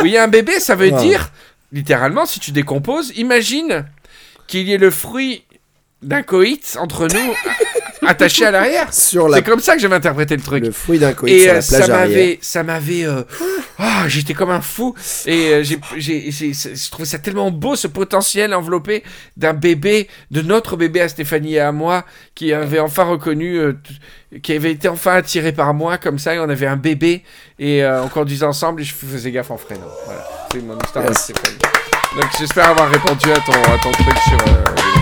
où il y a un bébé, ça veut dire littéralement si tu décomposes, imagine qu'il y ait le fruit d'un coït entre nous (laughs) attaché à l'arrière. Sur la, C'est comme ça que j'avais interprété le truc. le fruit d'un coït Et sur euh, la ça plage arrière. m'avait, ça m'avait, euh, ah, j'étais comme un fou. Et euh, j'ai, j'ai, j'ai, je trouvais ça tellement beau ce potentiel enveloppé d'un bébé, de notre bébé à Stéphanie et à moi, qui avait enfin reconnu, euh, qui avait été enfin attiré par moi comme ça. Et on avait un bébé et on conduisait ensemble et je faisais gaffe en freinant. Voilà, c'est mon histoire avec Merci. Stéphanie. Donc j'espère avoir répondu à ton, à ton truc sur.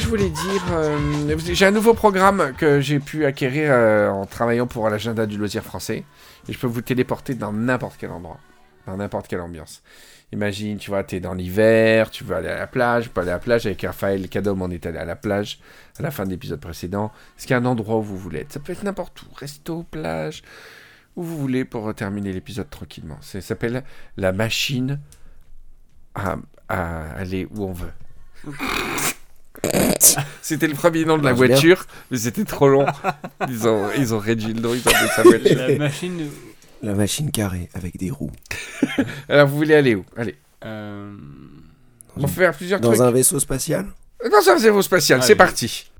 Je voulais dire Euh, J'ai un nouveau programme que j'ai pu acquérir euh, en travaillant pour l'agenda du loisir français. Et je peux vous téléporter dans n'importe quel endroit, dans n'importe quelle ambiance. Imagine, tu vois, t'es dans l'hiver, tu veux aller à la plage, tu peux aller à la plage avec Raphaël Cadom, on est allé à la plage à la fin de l'épisode précédent. Est-ce qu'il y a un endroit où vous voulez être? Ça peut être n'importe où, resto, plage, où vous voulez pour terminer l'épisode tranquillement. Ça s'appelle la machine à aller où on veut. (laughs) (laughs) C'était le premier nom de la voiture, mais c'était trop long. Ils ont, ils ont réduit le nom, ils ont appelé ça voiture. La machine. La machine carrée avec des roues. (laughs) Alors vous voulez aller où? Allez, euh, on va faire plusieurs Dans trucs. un vaisseau spatial? Dans un zéro spatial, c'est parti.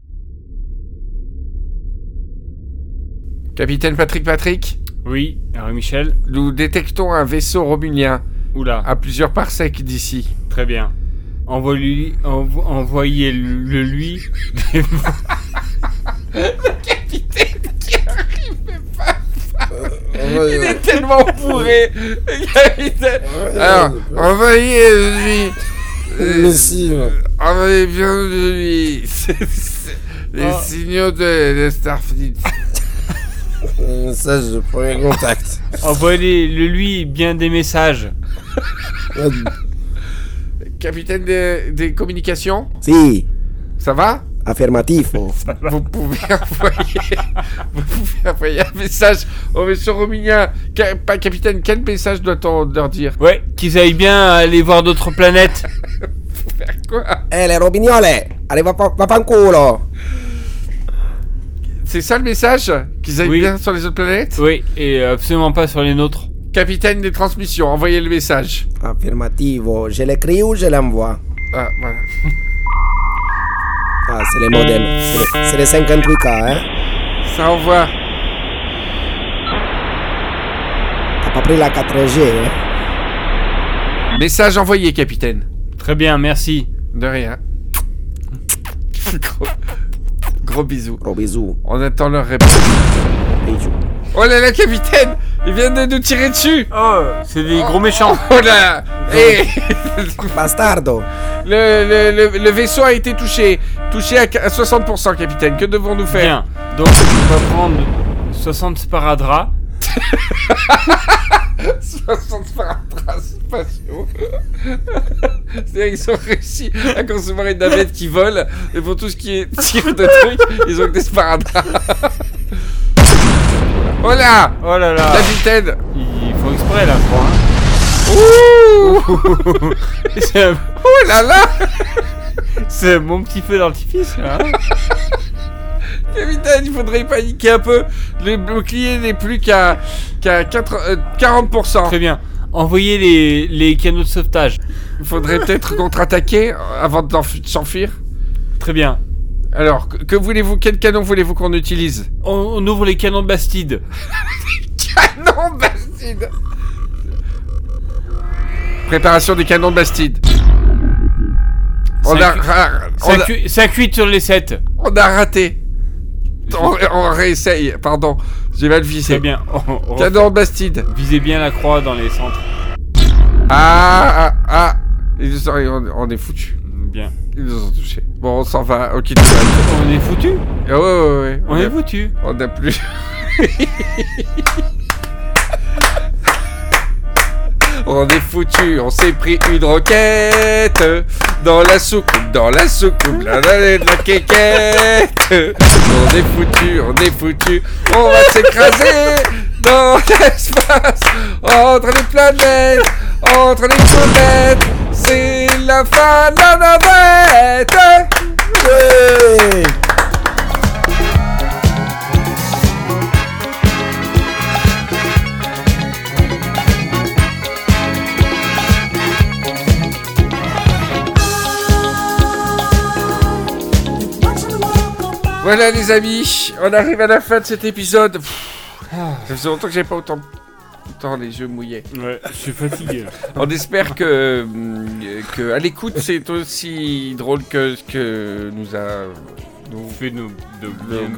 Capitaine Patrick Patrick, Oui, alors Michel. nous détectons un vaisseau romulien Oula, à plusieurs parsecs d'ici. très bien. Envoie-lui- envo- Envoyez-le lui. Il est tellement bourré, le capitaine. Alors, envoyez-lui. euh, Missive. envoyez bien de lui. Les Oh. signaux de, de Starfleet. Message de premier contact. Envoyez-le lui bien des messages. (laughs) Capitaine des, communications, si, ça va affermatifo. (laughs) Vous pouvez envoyer, (laughs) vous pouvez envoyer un message au vaisseau romulien. Ca- pas capitaine, quel message doit-on leur dire Ouais, qu'ils aillent bien aller voir d'autres planètes. (laughs) Faire quoi Eh, les robignole Allez, va, va, va fanculo C'est ça le message Qu'ils aillent Oui. bien sur les autres planètes Oui, et absolument pas sur les nôtres. Capitaine des transmissions, envoyez le message. Affirmativo. Je l'écris ou je l'envoie? Ah, voilà. Ah, c'est les modems. C'est les- C'est les 58K, hein? Ça envoie. T'as pas pris la 4G, hein? Message envoyé, capitaine. Très bien, merci. De rien. (laughs) gros, gros bisous. Gros bisous. On attend leur réponse. Bisous. Oh là là, capitaine Ils viennent de nous tirer dessus Oh, c'est des gros méchants. Oh là Et (laughs) Bastardo le, le, le, le vaisseau a été touché. Touché à 60%, capitaine. Que devons-nous faire? Bien. Donc, on va prendre 60 sparadraps. (laughs) 60 sparadraps spatiaux. (laughs) C'est-à-dire qu'ils ont réussi à concevoir une navette qui vole, et pour tout ce qui est tir de trucs, ils ont que des sparadraps. Oh là Oh là là. Capitaine Ils font exprès là, je crois. hein. Ouh (laughs) C'est un- Oh là là C'est mon petit feu d'artifice. Hein Capitaine, il faudrait paniquer un peu. Le bouclier n'est plus qu'à qu'à quatre- euh, 40%. Très bien. Envoyez les, les canaux de sauvetage. Il faudrait peut-être contre-attaquer avant de s'enfuir. Très bien. Alors, que, que voulez-vous Quel canon voulez-vous qu'on utilise? On, on ouvre les canons de Bastide. (laughs) Canon de Bastide Préparation des canons de Bastide. On a, ra- on, Ça a, cuit- ça cuit sur les 7. on a raté. On, on réessaye, pardon. J'ai mal Très visé. bien. On- on Canon de Bastide. Visez bien la croix dans les centres. Ah, ah, ah. On, est foutus. Bien. Ils nous ont touchés. Bon, on s'en va. Ok, On est foutu. Ah ouais, ouais, ouais. On est foutu. On n'a plus. on est foutu, (laughs) on s'est pris une roquette dans la soucoupe, dans la soucoupe, la la de la quéquette. On est foutu, on est foutu, on va s'écraser dans l'espace entre les planètes, entre les comètes. C'est la fin de la navette. Ouais. Voilà les amis, on arrive à la fin de cet épisode. Ça faisait longtemps que j'avais pas autant, les yeux mouillés. Ouais, je suis fatigué. (laughs) On espère que, hum, que à l'écoute c'est aussi drôle que ce que nous a nous On fait nos, de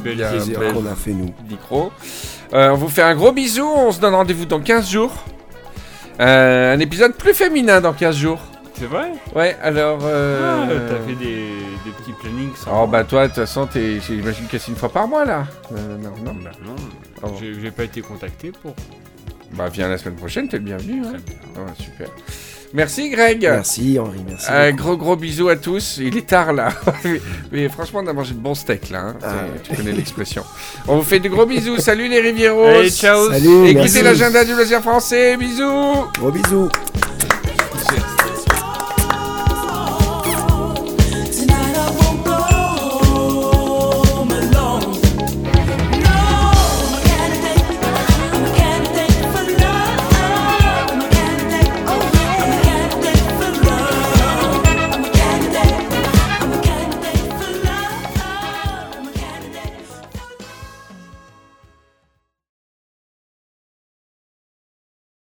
belles qu'on a fait nous. micro. Euh, on vous fait un gros bisou, on se donne rendez-vous dans 15 jours. Euh, un épisode plus féminin dans 15 jours. C'est vrai? Ouais, alors... Euh... Ah, T'as fait des, des petits plannings Oh bah toi, de toute façon, t'es- j'imagine que c'est une fois par mois là. Euh, non, non, bah, Non, oh. j'ai pas été contacté pour. Bah viens la semaine prochaine, t'es le bienvenu. Très Hein. bien. Ouais, super. Merci Greg. Merci Henri, merci. Un beaucoup. gros gros bisou à tous. Il est tard là. (laughs) mais, mais franchement, on a mangé de bons steaks là. hein. Ah Tu connais (laughs) l'expression. On vous fait de gros bisous. Salut les Rivieros. Allez, ciao Salut, Écoutez l'agenda du loisir français. Bisous. Gros bisous.